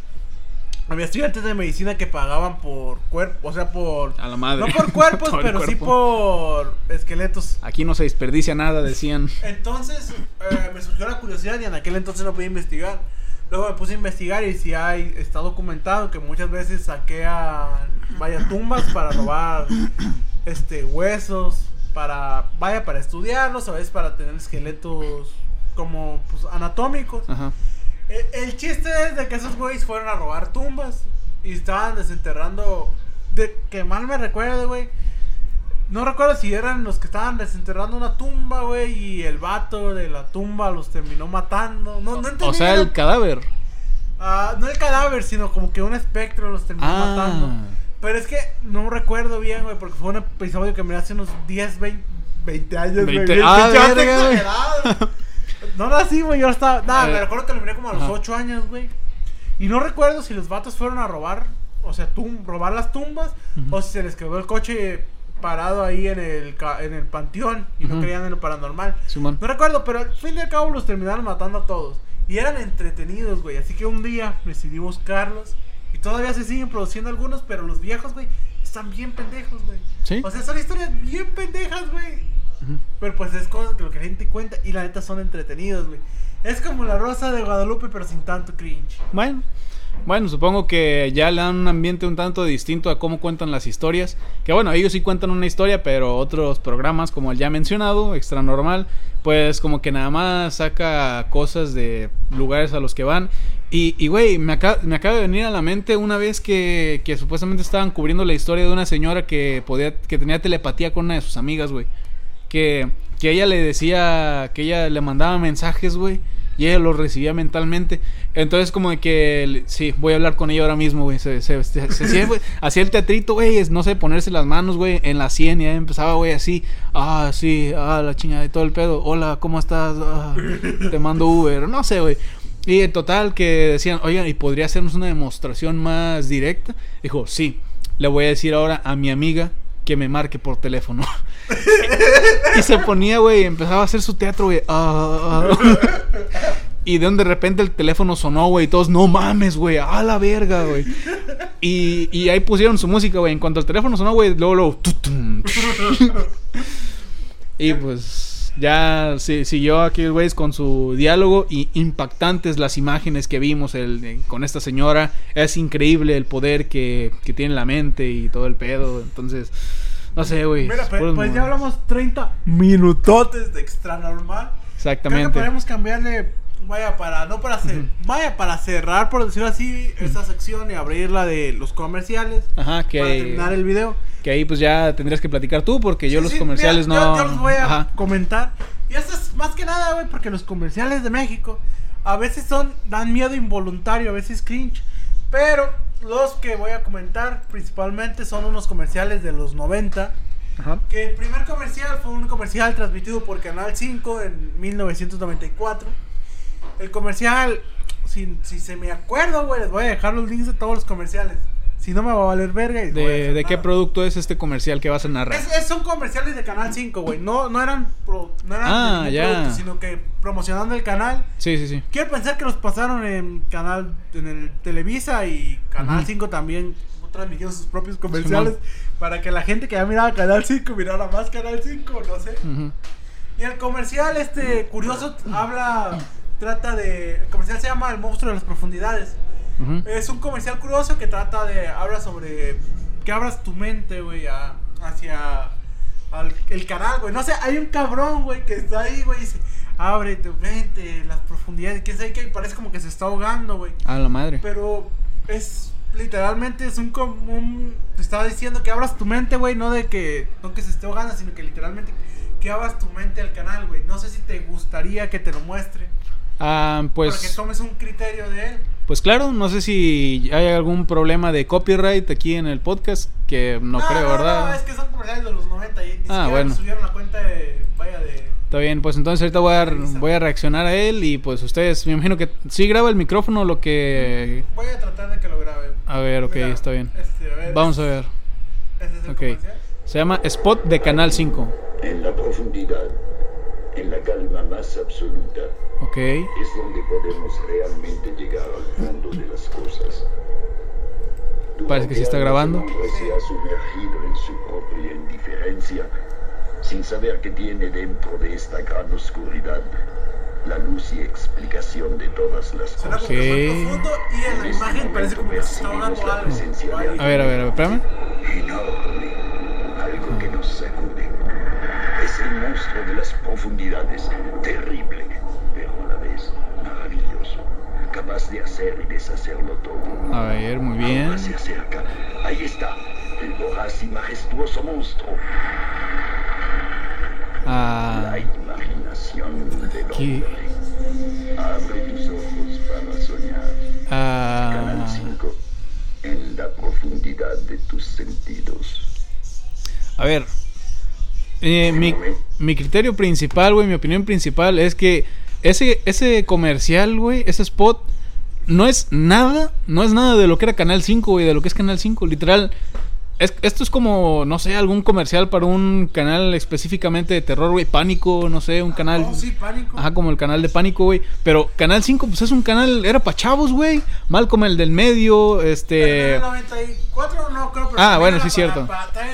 había estudiantes de medicina que pagaban por cuerpo, o sea, por A la madre. no por cuerpos, Por pero sí por esqueletos. Aquí no se desperdicia nada, decían. Entonces eh, me surgió la curiosidad y en aquel entonces no podía investigar. Luego me puse a investigar y si hay está documentado que muchas veces saquean vaya tumbas para robar este huesos, para vaya para estudiarlos, a veces para tener esqueletos como pues, anatómicos. Ajá. El, el chiste es de que esos güeyes fueron a robar tumbas y estaban desenterrando. De que mal me recuerdo, güey. No recuerdo si eran los que estaban desenterrando una tumba, güey, y el vato de la tumba los terminó matando. No, no entendí. O sea, el cadáver. Ah, no el cadáver, sino como que un espectro los terminó matando. Ah. Pero es que no recuerdo bien, güey, porque fue un episodio que miré hace unos 10, 20, 20 años, güey. 20 bien ah, pinche verga, güey. exagerado. No era así, güey, yo estaba... Nada, me Eh, recuerdo que lo miré como a los ajá. 8 años, güey. Y no recuerdo si los vatos fueron a robar, o sea, tum- robar las tumbas, o si se les quedó el coche parado ahí en el, en el panteón y no creían en lo paranormal. Simón. No recuerdo, pero al fin y al cabo los terminaron matando a todos. Y eran entretenidos, güey. Así que un día decidí buscarlos. Y todavía se siguen produciendo algunos, pero los viejos, güey, están bien pendejos, güey. Sí. O sea, son historias bien pendejas, güey. Pero pues es cosas que lo que la gente cuenta y la neta son entretenidos, güey. Es como la rosa de Guadalupe, pero sin tanto cringe. Bueno, bueno, supongo que ya le dan un ambiente un tanto distinto a cómo cuentan las historias. Que bueno, ellos sí cuentan una historia, pero otros programas, como el ya mencionado, Extra Normal, pues como que nada más saca cosas de lugares a los que van. Y, y, güey, me, acaba, me acaba de venir a la mente una vez que, que supuestamente estaban cubriendo la historia de una señora que, podía, que tenía telepatía con una de sus amigas, güey. Que, que ella le decía, que ella le mandaba mensajes, güey. Y ella los recibía mentalmente. Entonces, como de que, sí, voy a hablar con ella ahora mismo, güey. Se, se- se- se- hacía, el teatrito, güey, no sé, ponerse las manos, güey, en la sien. Y ahí empezaba, güey, así. Ah, sí, ah, la chingada y todo el pedo. Hola, ¿cómo estás? Ah, te mando Uber. No sé, güey. Y en total que decían, oigan, ¿y podría hacernos una demostración más directa? Dijo, sí, le voy a decir ahora a mi amiga que me marque por teléfono. y se ponía, güey, y empezaba a hacer su teatro, güey. Ah, ah. y de donde de repente el teléfono sonó, güey, y todos, no mames, güey, a la verga, güey. Y, ahí pusieron su música, güey. En cuanto el teléfono sonó, güey, luego, luego. y pues ya sí, siguió aquí, güey, con su diálogo y impactantes las imágenes que vimos el, con esta señora. Es increíble el poder que, que tiene la mente y todo el pedo. Entonces, no sé, güey. Mira, es pues, pues ya mo- hablamos 30 minutotes de extra normal. Creo que Exactamente. podemos cambiarle, vaya para, no para hacer, vaya para cerrar, por decirlo así, esta sección y abrirla de los comerciales. Ajá, que, Para terminar el video. que ahí pues ya tendrías que platicar tú porque yo Sí, los sí, comerciales mira, no... Yo, yo los voy a Ajá. comentar. Y esto es más que nada, güey, porque los comerciales de México a veces son, dan miedo involuntario, a veces cringe. Pero los que voy a comentar principalmente son unos comerciales de los 90. Ajá. Que el primer comercial fue un comercial transmitido por Canal 5 en 1994. El comercial si, si se me acuerdo, güey, les voy a dejar los links de todos los comerciales. Si no me va a valer verga. y ¿De, de qué producto es este comercial que vas a narrar? Es, es- son comerciales de Canal 5, güey. No, no eran, pro- no eran Ah, ya. producto, sino que promocionando el canal. Sí, sí, sí. Quiero pensar que los pasaron en canal en el Televisa y Canal Ujú. 5 también transmitieron sus propios comerciales para que la gente que ya miraba Canal 5 mirara más Canal 5, no sé. Y el comercial este curioso habla trata de el comercial se llama El monstruo de las profundidades. Es un comercial curioso que trata de. Habla sobre. Que abras tu mente, güey, hacia. al- el canal, güey. No sé, hay un cabrón, güey, que está ahí, güey, y dice: Abre tu mente, las profundidades. ¿Quién sabe qué? Y parece como que se está ahogando, güey. A la madre. Pero es. Literalmente es un. com- un- te estaba diciendo que abras tu mente, güey. No de que. No que se esté ahogando, sino que literalmente. Que abras tu mente al canal, güey. No sé si te gustaría que te lo muestre. Ah, para que pues, tomes un criterio de él. pues claro, no sé si hay algún problema de copyright aquí en el podcast, que no, creo, ¿verdad? No, es que son comerciales de los 90 y ni Ah, siquiera bueno. subieron la cuenta de, vaya, de... Está bien, pues entonces ahorita voy a, voy a reaccionar a él y pues ustedes, me imagino que sí graba el micrófono lo que... Voy a tratar de que lo grabe. A ver, ok, Mira, está bien. este, a ver, Vamos a ver. Este es el Ok. comercial. Se llama Spot de Canal 5. En la profundidad, en la calma más absoluta, Ok. es donde podemos realmente llegar al fondo de las cosas. Parece que sí está Durante grabando. se ha sumergido en su propia indiferencia, sin saber que tiene dentro de esta gran oscuridad la luz y explicación de todas las Suena cosas. como que Ok. muy profundo y en la este imagen parece como que se está ahogando algo. A ver, a ver, a ver, espérame. enorme, algo que nos sacude. Es el monstruo de las profundidades, terrible, pero a la vez maravilloso, capaz de hacer y deshacerlo todo. A ver, muy bien. Ahora se acerca. Ahí está, el voraz y majestuoso monstruo, Ah, la imaginación del ¿Qué? hombre. Abre tus ojos para soñar. Canal ah, 5, en la profundidad de tus sentidos. a ver. Eh, mi, mi criterio principal, güey, mi opinión principal es que ese, ese comercial, güey, ese spot, no es nada, no es nada de lo que era Canal 5, güey, de lo que es Canal 5. Literal, es- esto es como, no sé, algún comercial para un canal específicamente de terror, güey, pánico, no sé, un canal... Oh, sí, pánico. Ajá, como el canal de Pánico, güey. Pero Canal 5, pues es un canal, era para chavos, güey. Mal como el del medio, este... el 94 no creo, pero Ah, bueno, sí, para- cierto.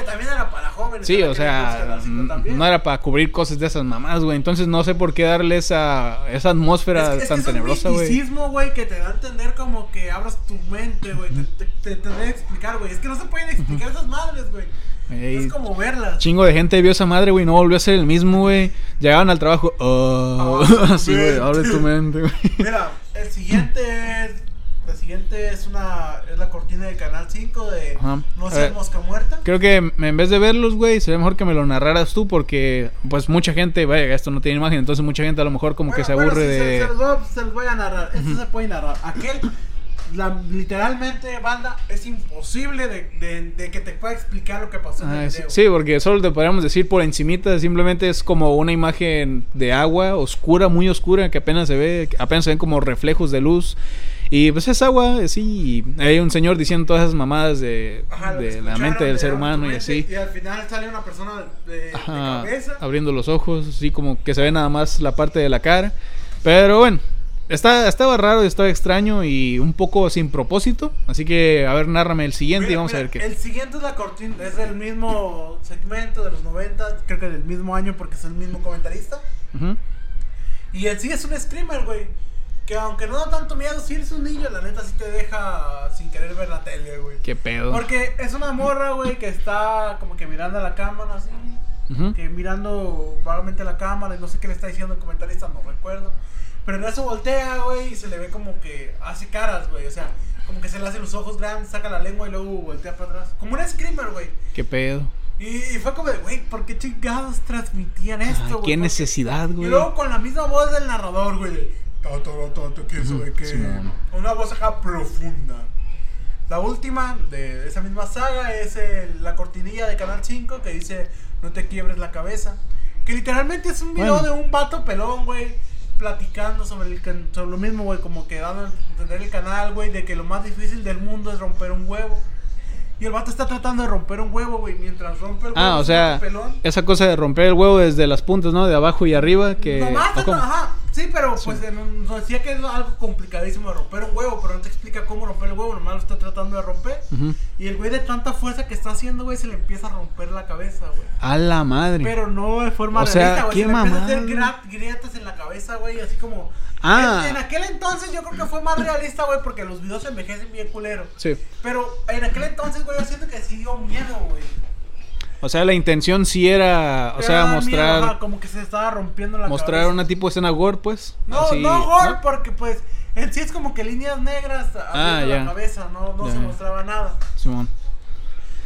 también era para jóvenes. Sí, o sea, Canal 5 también. no era para cubrir cosas de esas mamás, güey. Entonces no sé por qué darle esa, esa atmósfera Es que- es que tan es un tenebrosa, güey. güey, que te da a entender como que abras tu mente, güey. Te, te, te, debe explicar, güey. Es que no se pueden explicar esas madres, güey. Ey, Es como verlas. Chingo de gente vio esa madre, güey, no volvió a ser el mismo, güey. Llegaban al trabajo, oh, así, güey, abre tu mente, güey. Mira, el siguiente es. Siguiente es una. Es la cortina del canal 5 de Ajá. No seas mosca muerta. Creo que en vez de verlos, güey, sería mejor que me lo narraras tú porque, pues, mucha gente, vaya, esto no tiene imagen, entonces mucha gente a lo mejor como que se aburre de... Se, los voy, se los voy a narrar. Esto se puede narrar. Aquel. La, literalmente, banda, es imposible de, de, de que te pueda explicar lo que pasó en Ah, el video. sí, porque solo te podríamos decir por encimita, simplemente es como una imagen de agua oscura, muy oscura, que apenas se ve, apenas se ven como reflejos de luz. Y pues es agua, sí, y hay un señor diciendo todas esas mamadas de, Ajá, la mente del de ser humano y así. Y al final sale una persona de, cabeza. abriendo los ojos, así como que se ve nada más la parte de la cara. Pero bueno, está, estaba raro, estaba extraño y un poco sin propósito. Así que, a ver, nárrame el siguiente y Mira, vamos a ver qué. El siguiente es la cortina, es del mismo segmento de los 90, creo que del mismo año porque es el mismo comentarista. Y en sí es un screamer, güey. Que aunque no da tanto miedo, si eres un niño, la neta sí te deja sin querer ver la tele, güey. Qué pedo. Porque es una morra, güey, que está como que mirando a la cámara así. Que mirando vagamente a la cámara y no sé qué le está diciendo el comentarista, no recuerdo. Pero en eso voltea, güey, y se le ve como que hace caras, güey. O sea, como que se le hacen los ojos grandes, saca la lengua y luego voltea para atrás. Como un screamer, güey. Qué pedo. Y, fue como de, güey, ¿por qué chingados transmitían esto, güey? qué Porque- necesidad, güey. Y luego con la misma voz del narrador, güey. De, "Ta, ta, ta, ta, quién sabe qué". Simón. Una voz acá profunda. La última de esa misma saga es el- la cortinilla de Canal 5 que dice No te quiebres la cabeza. Que literalmente es un video Bueno. de un vato pelón, güey. platicando sobre, el, sobre lo mismo, güey, como que dando a entender el canal, güey, de que lo más difícil del mundo es romper un huevo. Y el vato está tratando de romper un huevo, güey, mientras rompe el huevo. Ah, o sea, pelón. esa cosa de romper el huevo desde las puntas, ¿no? De abajo y arriba, que... Nomás, ¿o cómo? ajá, sí, pero pues nos decía que es algo complicadísimo de romper un huevo, pero no te explica cómo romper el huevo, nomás lo está tratando de romper. Y el güey de tanta fuerza que está haciendo, güey, se le empieza a romper la cabeza, güey. A la madre. Pero no de forma O sea, realista, güey. qué Se le empieza a hacer grietas en la cabeza, güey, así como... Ah. En, en aquel entonces yo creo que fue más realista, güey, porque los videos envejecen bien culero. Sí. Pero en aquel entonces, güey, yo siento que sí dio miedo, güey. O sea, la intención sí era, o sea, miedo, mostrar ajá, como que se estaba rompiendo la mostrar cabeza. una tipo de escena gore, pues. No, Así, no gore, porque pues en sí es como que líneas negras Ah, ya. la cabeza, no, no Ya, se ya. mostraba nada. Simón.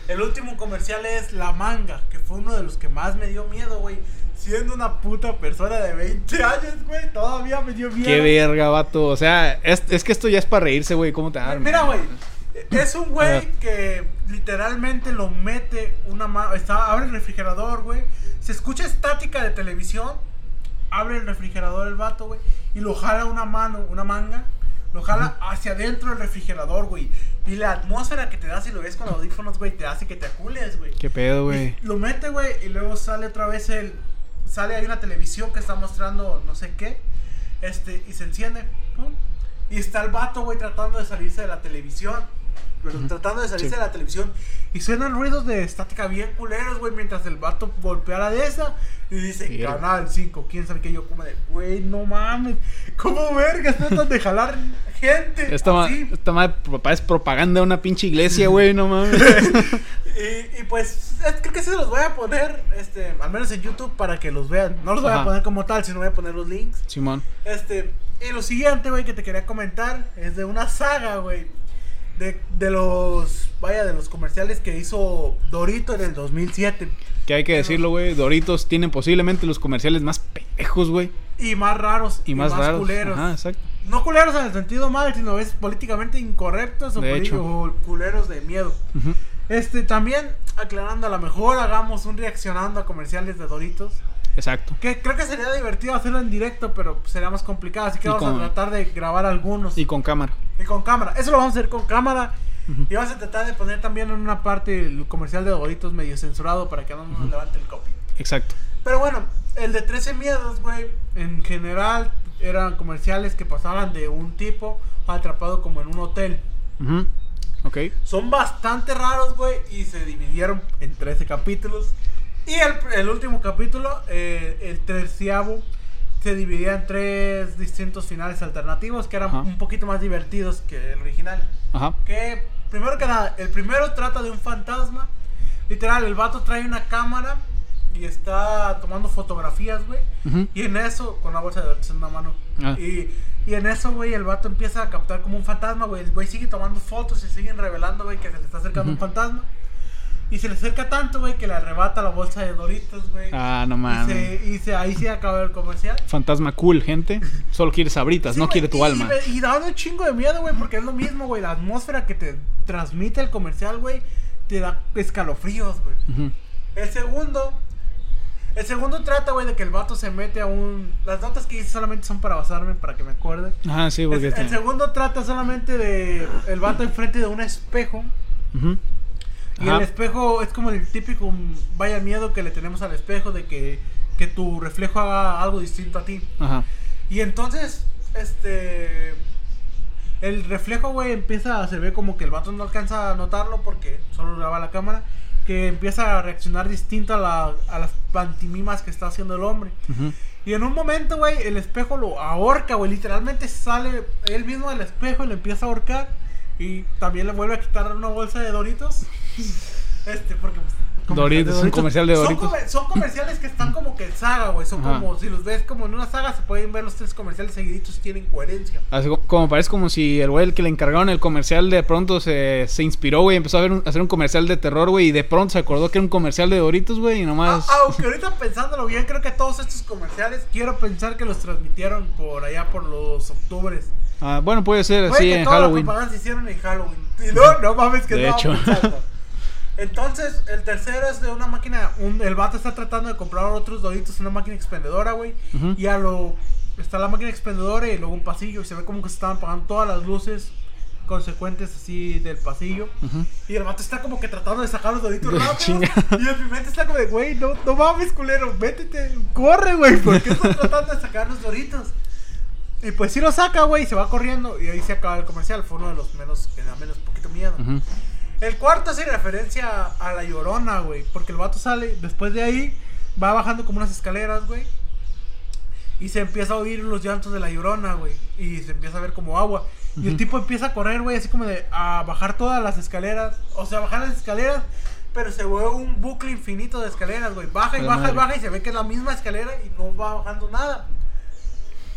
El último comercial es La Manga, que fue uno de los que más me dio miedo, güey. Siendo una puta persona de 20 años, güey, todavía me dio miedo. Qué verga, vato. O sea, es, es que esto ya es para reírse, güey. ¿Cómo te armas? Mira, güey, es un güey que literalmente lo mete una mano, está abre el refrigerador, güey. Se escucha estática de televisión, abre el refrigerador el vato, güey, y lo jala una mano, una manga, lo jala hacia adentro del refrigerador, güey. Y la atmósfera que te da si lo ves con audífonos, güey, te hace que te acules, güey. Qué pedo, güey. Lo mete, güey, y luego sale otra vez el. Sale ahí una televisión que está mostrando no sé qué. Este, y se enciende. pum, y está el vato, güey, tratando de salirse de la televisión. Pero tratando de salirse Sí. de la televisión. Y suenan ruidos de estática bien culeros, güey, mientras el vato golpea la de esa. Y dice. Canal 5, quién sabe qué. Yo, como de, güey, no mames. ¿Cómo vergas tratan de jalar gente? Esta, ma- esta madre papá, es propaganda de una pinche iglesia, güey. No mames. Y, y pues es- creo que sí se los voy a poner, este, al menos en YouTube para que los vean. No los voy a poner como tal, sino voy a poner los links. Simón. Este, y lo siguiente, güey, que te quería comentar es de una saga, güey. De, de los, vaya, de los comerciales que hizo Dorito en el 2007. Que hay que decirlo, güey. Doritos tienen posiblemente los comerciales más pendejos, güey. Y más raros. Y, más, raros. culeros. Ajá, exacto. No culeros en el sentido mal, sino veces políticamente incorrectos o, De poli- hecho. o culeros de miedo. Este, también aclarando, a lo mejor hagamos un reaccionando a comerciales de Doritos. Exacto. Que creo que sería divertido hacerlo en directo, pero sería más complicado. Así que Y vamos con- a tratar de grabar algunos. Y Y, con cámara. con cámara. Eso lo vamos a hacer con cámara. Y vamos a tratar de poner también en una parte el comercial de Doritos medio censurado para que no nos levante el copy. Exacto. Pero bueno, el de 13 miedos, güey, en general eran comerciales que pasaban de un tipo atrapado como en un hotel. Ujú. Ok. Son bastante raros, güey, y se dividieron en 13 capítulos. Y el, el último capítulo, eh, el treceavo, se dividía en tres distintos finales alternativos que eran Ajá. un poquito más divertidos que el original. Ajá. Que, primero que nada, el primero trata de un fantasma. Literal, el vato trae una cámara y está tomando fotografías, güey. Ujú. Y en eso, con la bolsa de dulces en una mano. Ah. Y, y en eso, güey, el vato empieza a captar como un fantasma, güey. El güey sigue tomando fotos y siguen revelando, güey, que se le está acercando un Ujú. fantasma. Y se le acerca tanto, güey, que le arrebata la bolsa de Doritos, güey. Ah, no y mames. se, y se- ahí se acaba el comercial. Fantasma cool, gente. Solo quiere sabritas, Sí, no quiere tu y- alma. Y, y da un chingo de miedo, güey, porque es lo mismo, güey. La atmósfera que te transmite el comercial, güey, te da escalofríos, güey. El segundo. El segundo trata, güey, de que el vato se mete a un. Las notas que hice solamente son para basarme, para que me acuerde. Ajá, sí, porque... El, el este- segundo trata solamente de el vato enfrente de un espejo. Ujú. Y Ajá. el espejo es como el típico mm, vaya miedo que le tenemos al espejo de que, que tu reflejo haga algo distinto a ti. Ajá. Y entonces, este. El reflejo, güey, empieza. Se ve como que el vato no alcanza a notarlo porque solo graba la cámara. Que empieza a reaccionar distinto a, la- a las pantimimas que está haciendo el hombre. Y en un momento, güey, el espejo lo ahorca, güey. Literalmente sale él mismo del espejo y le empieza a ahorcar. Y también le vuelve a quitar una bolsa de Doritos. Este, porque. pues, Doritos, un comercial de Son Doritos. comer- Son, comerciales que están como que en saga, güey. Son Ajá. como, si los ves como en una saga, se pueden ver los tres comerciales seguiditos, tienen coherencia. Así como parece como si el güey el que le encargaron el comercial de pronto se, se inspiró, güey, empezó a, ver un- a hacer un comercial de terror, güey, y de pronto se acordó que era un comercial de Doritos, güey, y nomás... Ah, aunque ahorita pensándolo bien, creo que todos estos comerciales, quiero pensar que los transmitieron por allá por los octubres. Ah, bueno, puede ser Puede así que en Halloween. la propaganda se hicieron en Halloween. Y no, no mames que De estaba hecho. Entonces, el tercero es de una máquina. Un, el vato está tratando de comprar otros doritos en una máquina expendedora, güey. Y a lo está la máquina expendedora y luego un pasillo y se ve como que se estaban apagando todas las luces consecuentes así del pasillo. Y el vato está como que tratando de sacar los doritos rápido. Y en mi mente está como de, güey, no, no mames, culero, métete, corre, güey, ¿por qué estás tratando de sacar los doritos? Y pues sí lo saca, güey, y se va corriendo. Y ahí se acaba el comercial. Fue uno de los menos que da menos poquito miedo. Ujú. El cuarto hace referencia a la llorona, güey. Porque el vato sale, después de ahí, va bajando como unas escaleras, güey. Y se empieza a oír los llantos de la llorona, güey. Y se empieza a ver como agua. Y el tipo empieza a correr, güey, así como de a bajar todas las escaleras. O sea, bajar las escaleras. Pero se ve un bucle infinito de escaleras, güey. Baja y la baja y baja y se ve que es la misma escalera y no va bajando nada.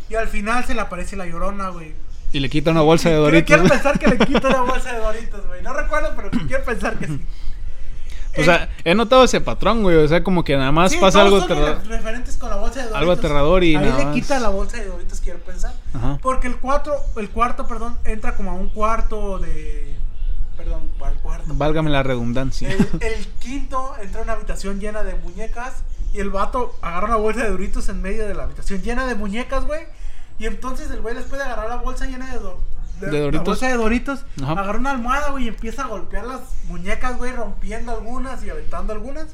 Y al final se le aparece la llorona, güey. Y le quita una bolsa de doritos. Quiero pensar que le quita una bolsa de doritos, güey. No recuerdo, pero quiero pensar que sí. O sea, he notado ese patrón, güey. O sea, como que nada más Sí, pasa algo aterrador. re- referentes con la bolsa de Doritos. Algo aterrador y Ahí nada le más. quita la bolsa de Doritos, quiero pensar. Ajá. Porque el cuatro, el cuarto, perdón, entra como a un cuarto de... Perdón, al cuarto. Válgame la redundancia. El, el quinto entra a una habitación llena de muñecas y el vato agarra una bolsa de Doritos en medio de la habitación llena de muñecas, güey. Y entonces el güey después de agarrar la bolsa llena de, do- De Doritos. bolsa de Doritos, Ajá. agarra una almohada, güey, y empieza a golpear las muñecas, güey, rompiendo algunas y aventando algunas.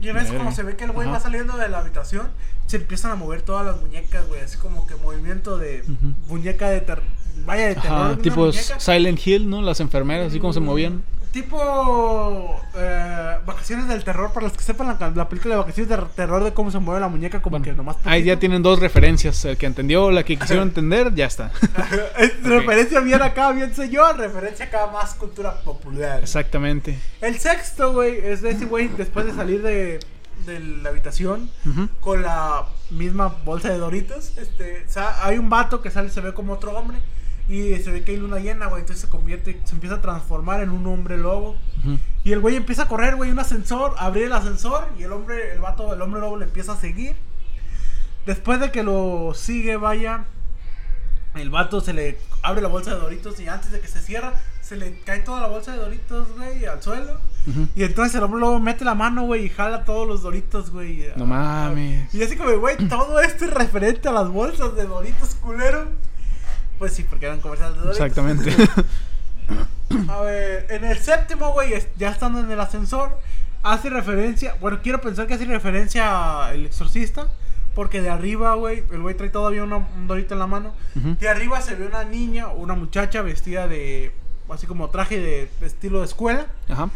Y en eso como se ve que el güey va saliendo de la habitación, se empiezan a mover todas las muñecas, güey, así como que movimiento de muñeca de terror. Vaya de terror. Ajá, tipo muñeca. Silent Hill, ¿no? Las enfermeras, así como se movían. Tipo eh, Vacaciones del Terror, para los que sepan la, la película de Vacaciones del Terror de cómo se mueve la muñeca, como Bueno, que nomás. ahí ya tienen dos referencias. El que entendió, la que quisieron entender, ya está. Es Referencia bien acá, bien señor. Referencia acá más cultura popular. Exactamente. El sexto, güey, es de ese güey después de salir de, de la habitación con la misma bolsa de Doritos. Este, hay un vato que sale y se ve como otro hombre. Y se ve que hay luna llena, güey. Entonces se convierte, se empieza a transformar en un hombre lobo. Y el güey empieza a correr, güey, un ascensor, abrir el ascensor y el hombre, el vato, el hombre lobo le empieza a seguir. Después de que lo sigue, vaya, el vato se le abre la bolsa de Doritos y antes de que se cierra, se le cae toda la bolsa de Doritos, güey, al suelo. Y entonces el hombre lobo mete la mano, güey, y jala todos los Doritos, güey. No mames. Y así como, güey, todo esto es referente a las bolsas de Doritos, culero. Pues sí, porque eran comerciales de Doritos. Exactamente. A ver, en el séptimo, güey, ya estando en el ascensor, hace referencia, bueno, quiero pensar que hace referencia a El Exorcista, porque de arriba, güey, el güey trae todavía una- un dorito en la mano. De arriba se ve una niña, una muchacha vestida de, así como traje de estilo de escuela, Ajá.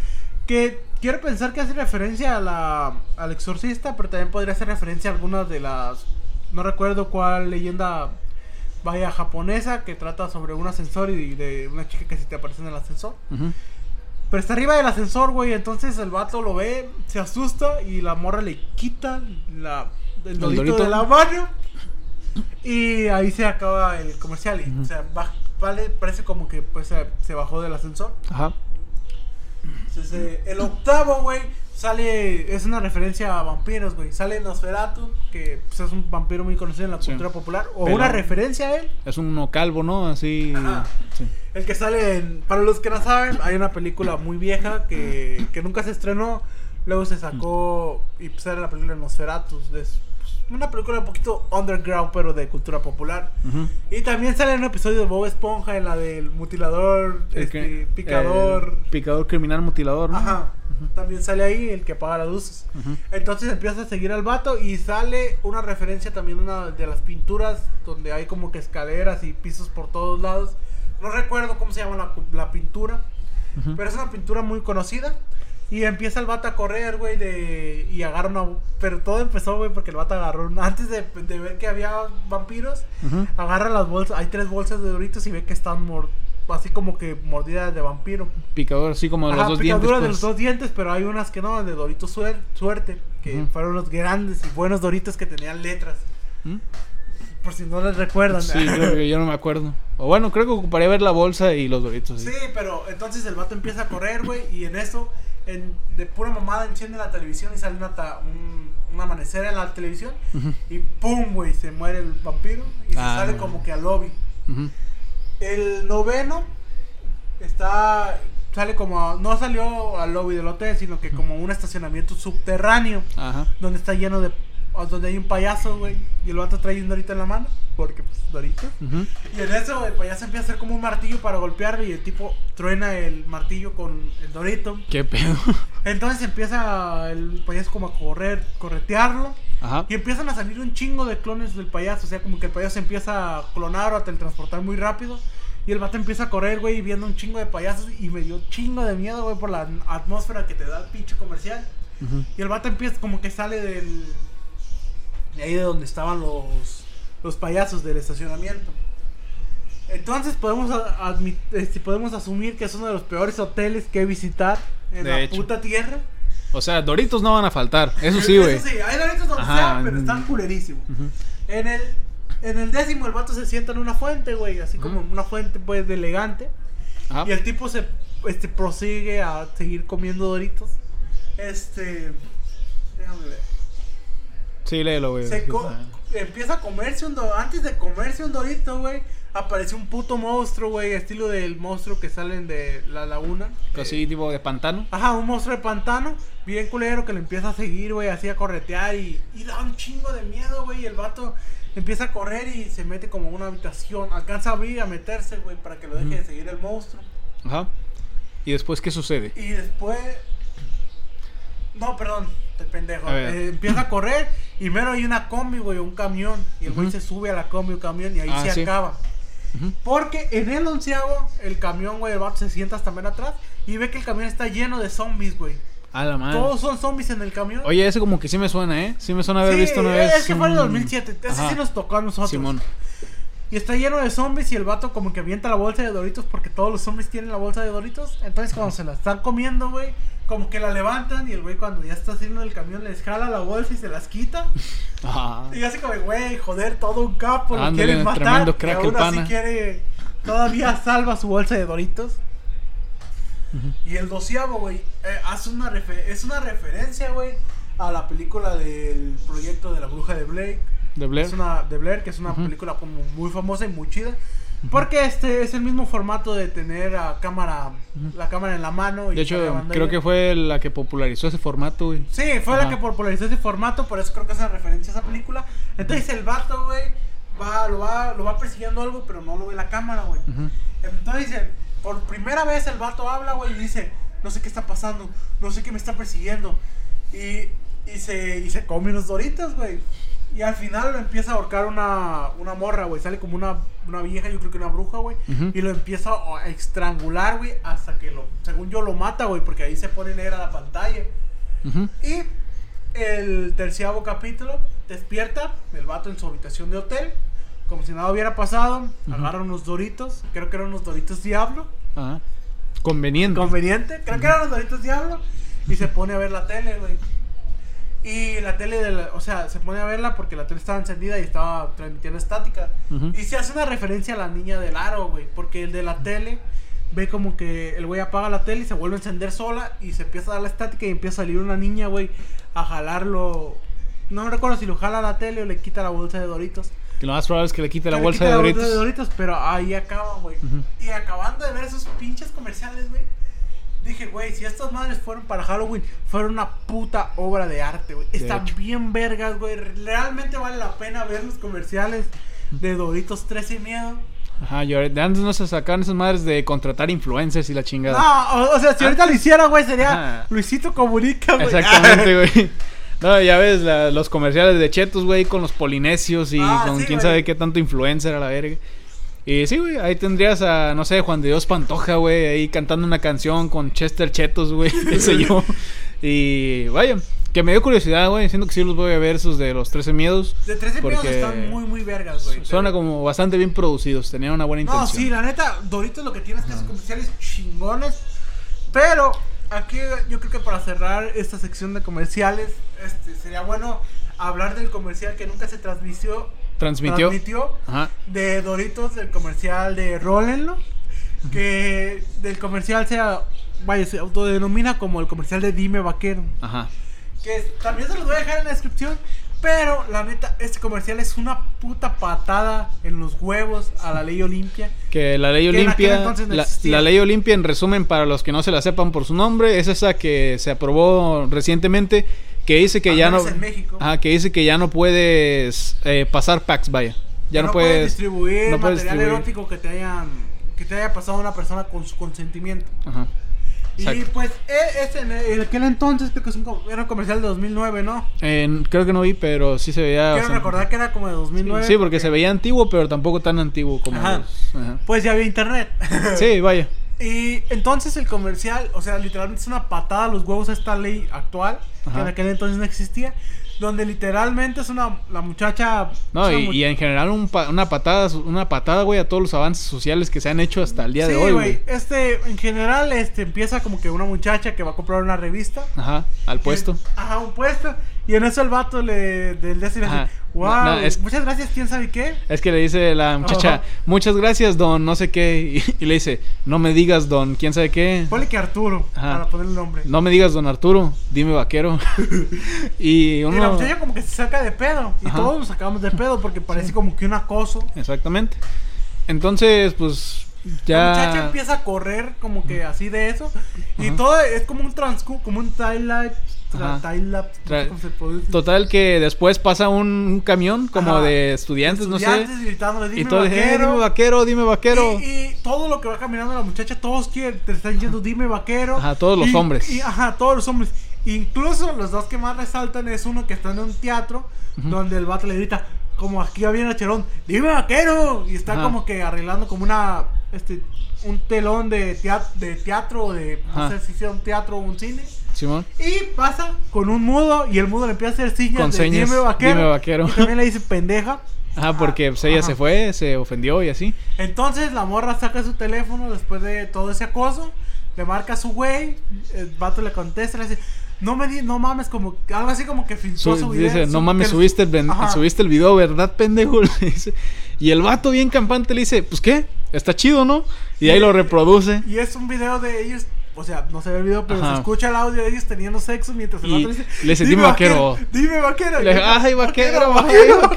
que quiero pensar que hace referencia a la, al Exorcista, pero también podría hacer referencia a algunas de las, no recuerdo cuál leyenda vaya japonesa que trata sobre un ascensor y de una chica que se te aparece en el ascensor. Pero está arriba del ascensor, güey. Entonces el vato lo ve, se asusta y la morra le quita la, el dorito, dorito? de la mano. Y ahí se acaba el comercial. Y, o sea, vale, parece como que pues, se, se bajó del ascensor. Ajá. Entonces, eh, el octavo, güey, sale. Es una referencia a vampiros, güey. Sale Nosferatu, que pues, es un vampiro muy conocido en la Sí. cultura popular. O Pero- una referencia a él. Es uno calvo, ¿no? Así. Sí. El que sale en... Para los que no saben, hay una película muy vieja que, que nunca se estrenó. Luego se sacó y pues era la película de Nosferatus. Es pues, una película un poquito underground, pero de cultura popular. Y también sale en un episodio de Bob Esponja, en la del mutilador, El este, picador. el picador criminal mutilador, ¿no? Ajá. También sale ahí el que apaga las luces. Entonces empieza a seguir al vato y sale una referencia también una de las pinturas donde hay como que escaleras y pisos por todos lados. No recuerdo cómo se llama la, la pintura, Ujú. pero es una pintura muy conocida. Y empieza el vato a correr, güey, de... y agarra una... Pero todo empezó, güey, porque el vato agarró... una- Antes de, de ver que había vampiros, agarra las bolsas... Hay tres bolsas de doritos y ve que están mor- así como que mordidas de vampiro. Picador, así como de los dos dientes. picadura de pues. los dos dientes, pero hay unas que no, de Doritos suer- Suerte, que fueron los grandes y buenos Doritos que tenían letras. ¿Mm? Por si no les recuerdan. Sí, yo, yo no me acuerdo. O bueno, creo que ocuparía ver la bolsa y los doritos. Sí, Sí. pero entonces el vato empieza a correr, güey, y en eso, en- de pura mamada, enciende la televisión y sale una ta- un, un amanecer en la televisión. Y pum, güey, se muere el vampiro y Ah, se sale no. como que al lobby. Ujú. El noveno está. Sale como. No salió al lobby del hotel, sino que como un estacionamiento subterráneo. Ajá. donde está lleno de donde hay un payaso, güey. Y el vato trae un dorito en la mano. Porque, pues, dorito. Ujú. Y en eso el payaso empieza a hacer como un martillo para golpearlo. Y el tipo truena el martillo con el dorito. ¿Qué pedo? Entonces empieza el payaso como a correr, corretearlo. Ajá. Y empiezan a salir un chingo de clones del payaso. O sea, como que el payaso empieza a clonar o a teletransportar muy rápido. Y el vato empieza a correr, güey, viendo un chingo de payasos. Y me dio chingo de miedo, güey, por la atmósfera que te da el pinche comercial. Y el vato empieza como que sale del. De ahí de donde estaban los. Los payasos del estacionamiento. Entonces podemos, este, podemos asumir que es uno de los peores hoteles que visitar en De la hecho. puta tierra. O sea, Doritos no van a faltar. Eso sí, güey. Eso sí, hay doritos donde sea, pero están culerísimos. En el, en el décimo, el vato se sienta en una fuente, güey, así como una fuente, pues, de elegante. Ajá. Y el tipo se este, prosigue a seguir comiendo doritos. Este. Déjame ver. Sí, léelo, güey. Se empieza a comerse un dorito. Antes de comerse un dorito, güey, aparece un puto monstruo, güey, estilo del monstruo que salen de la laguna. Así, tipo de pantano. Ajá, un monstruo de pantano, bien culero que le empieza a seguir, güey, así a corretear y, y da un chingo de miedo, güey. y El vato empieza a correr y se mete como a una habitación. Alcanza a abrir, a meterse, güey, para que lo deje de seguir el monstruo. Ajá. ¿Y después qué sucede? Y después. No, perdón, te pendejo. A. Eh, empieza a correr y mero hay una combi, güey, un camión. Y el güey se sube a la combi, un camión, y ahí Ah, se sí. acaba. Porque en el onceavo, el camión, güey, el vato se sienta hasta también atrás y ve que el camión está lleno de zombies, güey. A la madre. Todos son zombies en el camión. Oye, ese como que sí me suena, ¿eh? Sí me suena haber Sí, visto una vez. Es que fue en el un- 2007. Ese Ajá. sí nos tocó a nosotros. Simón. Y está lleno de zombies y el vato como que avienta la bolsa de Doritos porque todos los zombies tienen la bolsa de Doritos. Entonces cuando se la están comiendo, güey, como que la levantan y el güey cuando ya está haciendo el camión les jala la bolsa y se las quita. Ajá. Y así como, güey, joder, todo un capo, lo Ándale, quieren matar. tremendo y crack aún el así quiere, todavía salva su bolsa de Doritos. Ujú. Y el doceavo, güey, eh, hace una refer- es una referencia, güey, a la película del proyecto de la bruja de Blake. ¿De Blair? Es una de Blair, que es una Ujú. película como muy famosa y muy chida. Porque este es el mismo formato de tener a cámara, la cámara en la mano. y De hecho, creo que fue la que popularizó ese formato, güey. Sí, fue la que popularizó ese formato, por eso creo que es una referencia a esa película. Entonces el vato, güey, va, lo, va, lo va persiguiendo algo, pero no lo ve la cámara, güey. Entonces, por primera vez el vato habla, güey, y dice, no sé qué está pasando, no sé qué me está persiguiendo. Y, y, se, y se come unos doritos, güey. Y al final lo empieza a ahorcar una, una morra, güey. Sale como una, una vieja, yo creo que una bruja, güey. Y lo empieza a estrangular, güey, hasta que lo, según yo, lo mata, güey, porque ahí se pone negra la pantalla. Ujú. Y el terciavo capítulo despierta el vato en su habitación de hotel, como si nada hubiera pasado. Ujú. Agarra unos doritos, creo que eran unos doritos diablo. Ajá. Conveniente. Conveniente, creo que eran los doritos diablo. Y se pone a ver la tele, güey. Y la tele, de la- o sea, se pone a verla porque la tele estaba encendida y estaba transmitiendo estática. Y se hace una referencia a la niña del aro, güey. Porque el de la tele ve como que el güey apaga la tele y se vuelve a encender sola. Y se empieza a dar la estática y empieza a salir una niña, güey, a jalarlo. No recuerdo si lo jala a la tele o le quita la bolsa de Doritos. Que lo más probable es que le quite la le bolsa quita de la Doritos. Doritos, pero ahí acaba, güey. Y acabando de ver esos pinches comerciales, güey. Dije, güey, si estas madres fueron para Halloween, fueron una puta obra de arte, güey. Están hecho. bien vergas, güey. Realmente vale la pena ver los comerciales de Doritos 13 y miedo. Ajá, y ahora- de antes no se sacaban esas madres de contratar influencers y la chingada. No, o, o sea, si ahorita lo hiciera, güey, sería Ajá. Luisito Comunica, güey. Exactamente, güey. No, ya ves la- los comerciales de Chetos, güey, con los polinesios y Ah, con sí, quién sabe qué tanto influencer a la verga. Y sí, güey, ahí tendrías a, no sé, Juan de Dios Pantoja, güey, ahí cantando una canción con Chester Chetos, güey, qué sé yo. Y vaya, que me dio curiosidad, güey, siento que sí los voy a ver esos de los 13 miedos. De 13 miedos están muy, muy vergas, güey. Suena pero- como bastante bien producidos, tenían una buena No, intención. sí, la neta, Doritos lo que tiene es que hace comerciales chingones. Pero aquí yo creo que para cerrar esta sección de comerciales, este, sería bueno hablar del comercial que nunca se transmitió. Transmitió. transmitió Ajá. de Doritos, del comercial de Rólenlo. Que del comercial sea, vaya, se autodenomina como el comercial de Dime Vaquero. Ajá. Que también se los voy a dejar en la descripción. Pero la neta, este comercial es una puta patada en los huevos a la ley Olimpia. Que la ley Que en Olimpia, no la, la ley Olimpia en resumen para los que no se la sepan por su nombre, es esa que se aprobó recientemente que dice que Al ya no, en México. ajá, que dice que ya no puedes eh, pasar packs, vaya, ya no, puedes, distribuir no puedes material distribuir. erótico que te hayan que te haya pasado una persona con su consentimiento. Ajá. Y Exacto. pues e- es en en aquel entonces creo que es un, era un comercial de 2009, ¿no? En- creo que no vi, pero sí se veía. Quiero bastante- recordar que era como de 2009. Sí, porque se veía antiguo, pero tampoco tan antiguo como. Ajá. los- ajá. Pues ya había internet. Sí, vaya. Y entonces el comercial, o sea, literalmente es una patada a los huevos a esta ley actual, que Ajá. en aquel entonces no existía, donde literalmente es una la muchacha No, y, en general un pa- una patada, una patada, güey, a todos los avances sociales que se han hecho hasta el día de hoy, güey. Este, en general, este empieza como que una muchacha que va a comprar una revista. Ajá, al puesto. Ajá, un puesto. Y en eso el vato le, del dice, wow, No, no, es- muchas gracias, quién sabe qué. Es que le dice la muchacha, muchas gracias, don, no sé qué. Y, y le dice, no me digas, don, quién sabe qué. Ponle que Arturo, Ajá. para ponerle el nombre. No me digas, don Arturo, dime vaquero. y Y la muchacha como que se saca de pedo. Y Ajá. todos nos sacamos de pedo porque parece como que un acoso. Exactamente. Entonces, pues. La muchacha Ya. empieza a correr como que así de eso. Y todo es como un transcu, como un time-lapse. No. Total que después pasa un, camión como Ajá. de estudiantes, no Estudiantes sé. gritándole, Y dime todo dije, "Eh, vaquero. dime vaquero, dime vaquero. Y, y todo lo que va caminando la muchacha, todos quieren, te están diciendo, dime vaquero. Ajá, todos los Y- hombres. y- ajá, todos los hombres. Incluso los dos que más resaltan es uno que está en un teatro donde el vato le grita, como aquí había a Cherón, dime vaquero. Y está Ajá. como que arreglando como una, este, un telón de teatro, de teatro, de, no Ajá. sé si sea un teatro o un cine. Simón. Y pasa con un mudo y el mudo le empieza a hacer señas Con de señas, dime vaquero. "Dime vaquero". Y también le dice pendeja. Ajá, porque pues, ella Ajá. se fue, se ofendió y así. Entonces la morra saca su teléfono después de todo ese acoso, le marca a su güey, el vato le contesta, le dice, no me di, no mames, como algo así como que filtró Su- su video. dice, no mames, que- subiste el, Ajá. subiste el video, ¿verdad, pendejo? Le dice. Y el vato bien campante le dice, pues qué, está chido, ¿no? Y ahí lo reproduce. Y es un video de ellos, o sea, no se ve el video, pero Ajá. se escucha el audio de ellos teniendo sexo mientras el Y le dice, le dice, "Dime vaquero". Dime vaquero. Le dice, ay, vaquero, vaquero.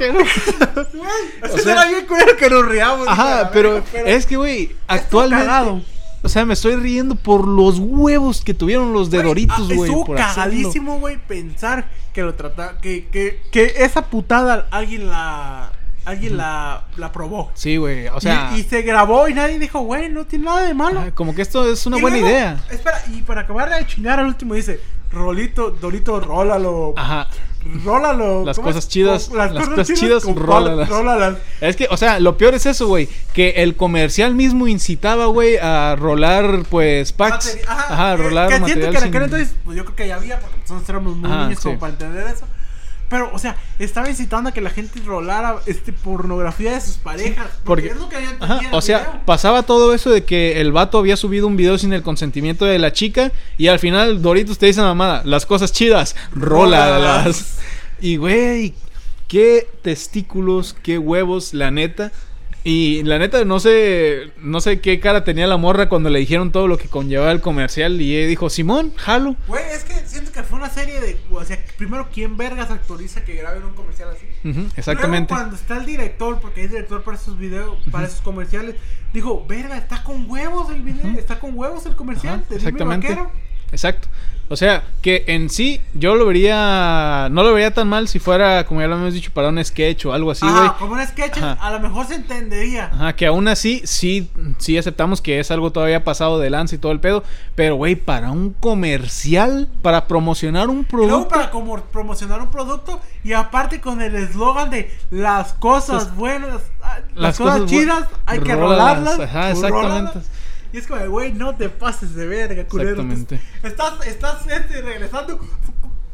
Güey, O así sea- era bien culero que nos riamos. Ajá, pero, es que, güey, actualmente... O sea, me estoy riendo por los huevos que tuvieron los de Doritos, ah, güey. Estuvo cagadísimo, güey, pensar que lo trata, que, que, que esa putada alguien la, alguien la, la probó. Sí, güey, o sea... y, y se grabó y nadie dijo, güey, no tiene nada de malo. ajá, como que esto es una Y buena luego, idea. Espera, y para acabar de chingar al último dice, Rolito, Dorito, rólalo. Ajá. Rólalo. Las cosas chidas, Con- las cosas chidas, con- rólalas. rólalas. Es que, o sea, lo peor es eso, güey. Que el comercial mismo incitaba, güey, a rolar, pues, packs. Materi- Ajá, Ajá, que- rolar que siento material. que sin- entonces, pues yo creo que ya había, porque nosotros éramos muy Ajá, niños como sí. para entender eso. Pero, o sea, estaba incitando a que la gente rolara este pornografía de sus parejas. Porque, Porque- es lo que Ajá, el o sea, video. pasaba todo eso de que el vato había subido un video sin el consentimiento de la chica y al final Doritos te dice mamada, las cosas chidas. Rólalas. Y güey, qué testículos, qué huevos, la neta. Y la neta no sé, no sé qué cara tenía la morra cuando le dijeron todo lo que conllevaba el comercial y ella dijo, "Simón, jalo." Güey, es que siento que fue una serie de. O sea, primero, ¿quién vergas actoriza que graben un comercial así? Ujú, exactamente. Luego, cuando está el director, porque es director para esos videos, para esos comerciales, dijo, verga, está con huevos el video, está con huevos el comercial. Dime exactamente. Vaquero". Exacto. O sea, que en sí yo lo vería, no lo vería tan mal si fuera, como ya lo hemos dicho, para un sketch o algo así, güey. Como un sketch, Ajá. a lo mejor se entendería. Ajá, que aún así sí, sí aceptamos que es algo todavía pasado de lanza y todo el pedo. Pero, güey, para un comercial, para promocionar un Y luego producto. para como promocionar un producto y aparte con el eslogan de las cosas buenas, ah, las, las cosas, cosas chidas, hay que rolarlas. Ajá, exactamente. rólalas. Y es como, güey, no te pases de verga, culero. Exactamente. Estás, estás este, regresando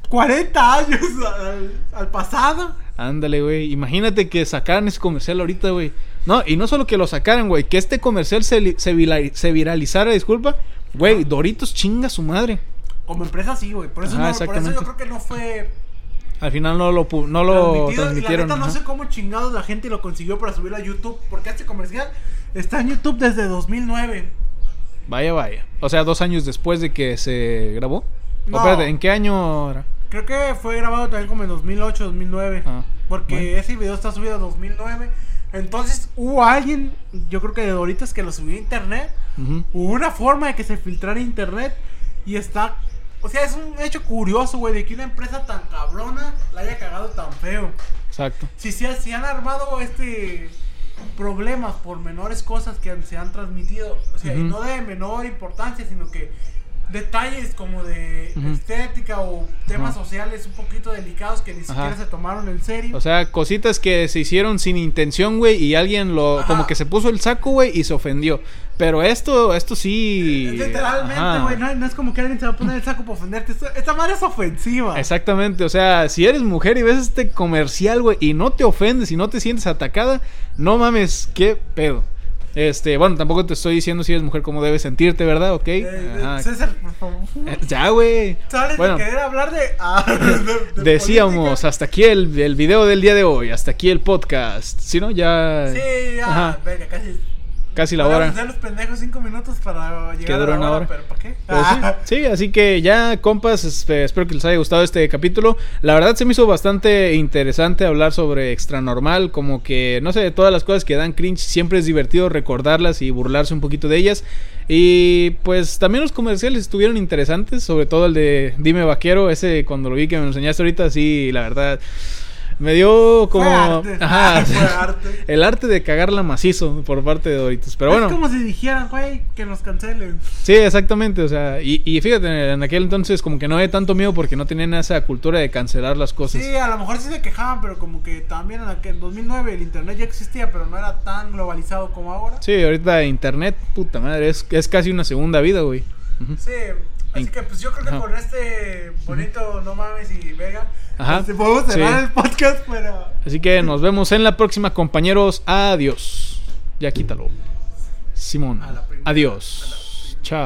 40 años al, al pasado. Ándale, güey. Imagínate que sacaran ese comercial ahorita, güey. No, y no solo que lo sacaran, güey. Que este comercial se, se, se viralizara, disculpa. Güey, Doritos chinga su madre. Como empresa sí, güey. Por eso, Ajá, no, por eso yo creo que no fue Al final no lo, no lo transmitido. Y la transmitieron. neta no sé cómo chingados la gente lo consiguió para subirlo a YouTube. Porque este comercial está en YouTube desde 2009. Vaya, vaya. O sea, dos años después de que se grabó. No. Espérate, ¿en qué año era? Creo que fue grabado también como en 2008, 2009. Ah, porque bueno. ese video está subido en 2009. Entonces hubo alguien, yo creo que de Doritos, que lo subió a internet. Hubo una forma de que se filtrara internet. Y está O sea, es un hecho curioso, güey, de que una empresa tan cabrona la haya cagado tan feo. Exacto. Si, se si han armado este problemas por menores cosas que han- se han transmitido, o sea, y no de menor importancia, sino que detalles como de estética o temas sociales un poquito delicados que ni siquiera se tomaron en serio. O sea, cositas que se hicieron sin intención, güey, y alguien lo Ajá. como que se puso el saco, güey, y se ofendió. Pero esto esto sí Literalmente, güey, no, no es como que alguien se va a poner el saco para ofenderte. Esta, esta madre es ofensiva. Exactamente, o sea, si eres mujer y ves este comercial, güey, y no te ofendes y no te sientes atacada, no mames, qué pedo. Este, bueno, tampoco te estoy diciendo si eres mujer cómo debes sentirte, ¿verdad? ¿Ok? Eh, Ajá. César, por favor. Eh, Ya, güey. ¿Sabes Bueno, de querer hablar de. ah, de- de decíamos, política? hasta aquí el, el video del día de hoy, hasta aquí el podcast. Si no, ya Sí, ya, Ajá. venga, casi. Casi la hora. los pendejos cinco minutos para llegar a la una hora, hora. pero ¿para qué? Pues Ah. sí, sí, así que ya, compas, este, espero que les haya gustado este capítulo. La verdad se me hizo bastante interesante hablar sobre extra normal, como que, no sé, todas las cosas que dan cringe, siempre es divertido recordarlas y burlarse un poquito de ellas. Y pues también los comerciales estuvieron interesantes, sobre todo el de Dime Vaquero, ese cuando lo vi que me lo enseñaste ahorita, sí, la verdad, me dio como... Fue arte. Ajá, Fue arte. el arte de cagarla macizo por parte de Doritos. Pero bueno. Es como si dijeran, güey, que nos cancelen. Sí, exactamente, o sea, y, y fíjate, en aquel entonces como que no había tanto miedo porque no tenían esa cultura de cancelar las cosas. Sí, a lo mejor sí se quejaban, pero como que también en aquel 2009 el internet ya existía, pero no era tan globalizado como ahora. Sí, ahorita internet, puta madre, es, es casi una segunda vida, güey. Sí, así que pues yo creo que con este bonito No Mames y Vega, Ajá. este, podemos cerrar Sí. el podcast, pero... Así que nos vemos en la próxima, compañeros. Adiós. Ya quítalo. Simón. Adiós. Chao.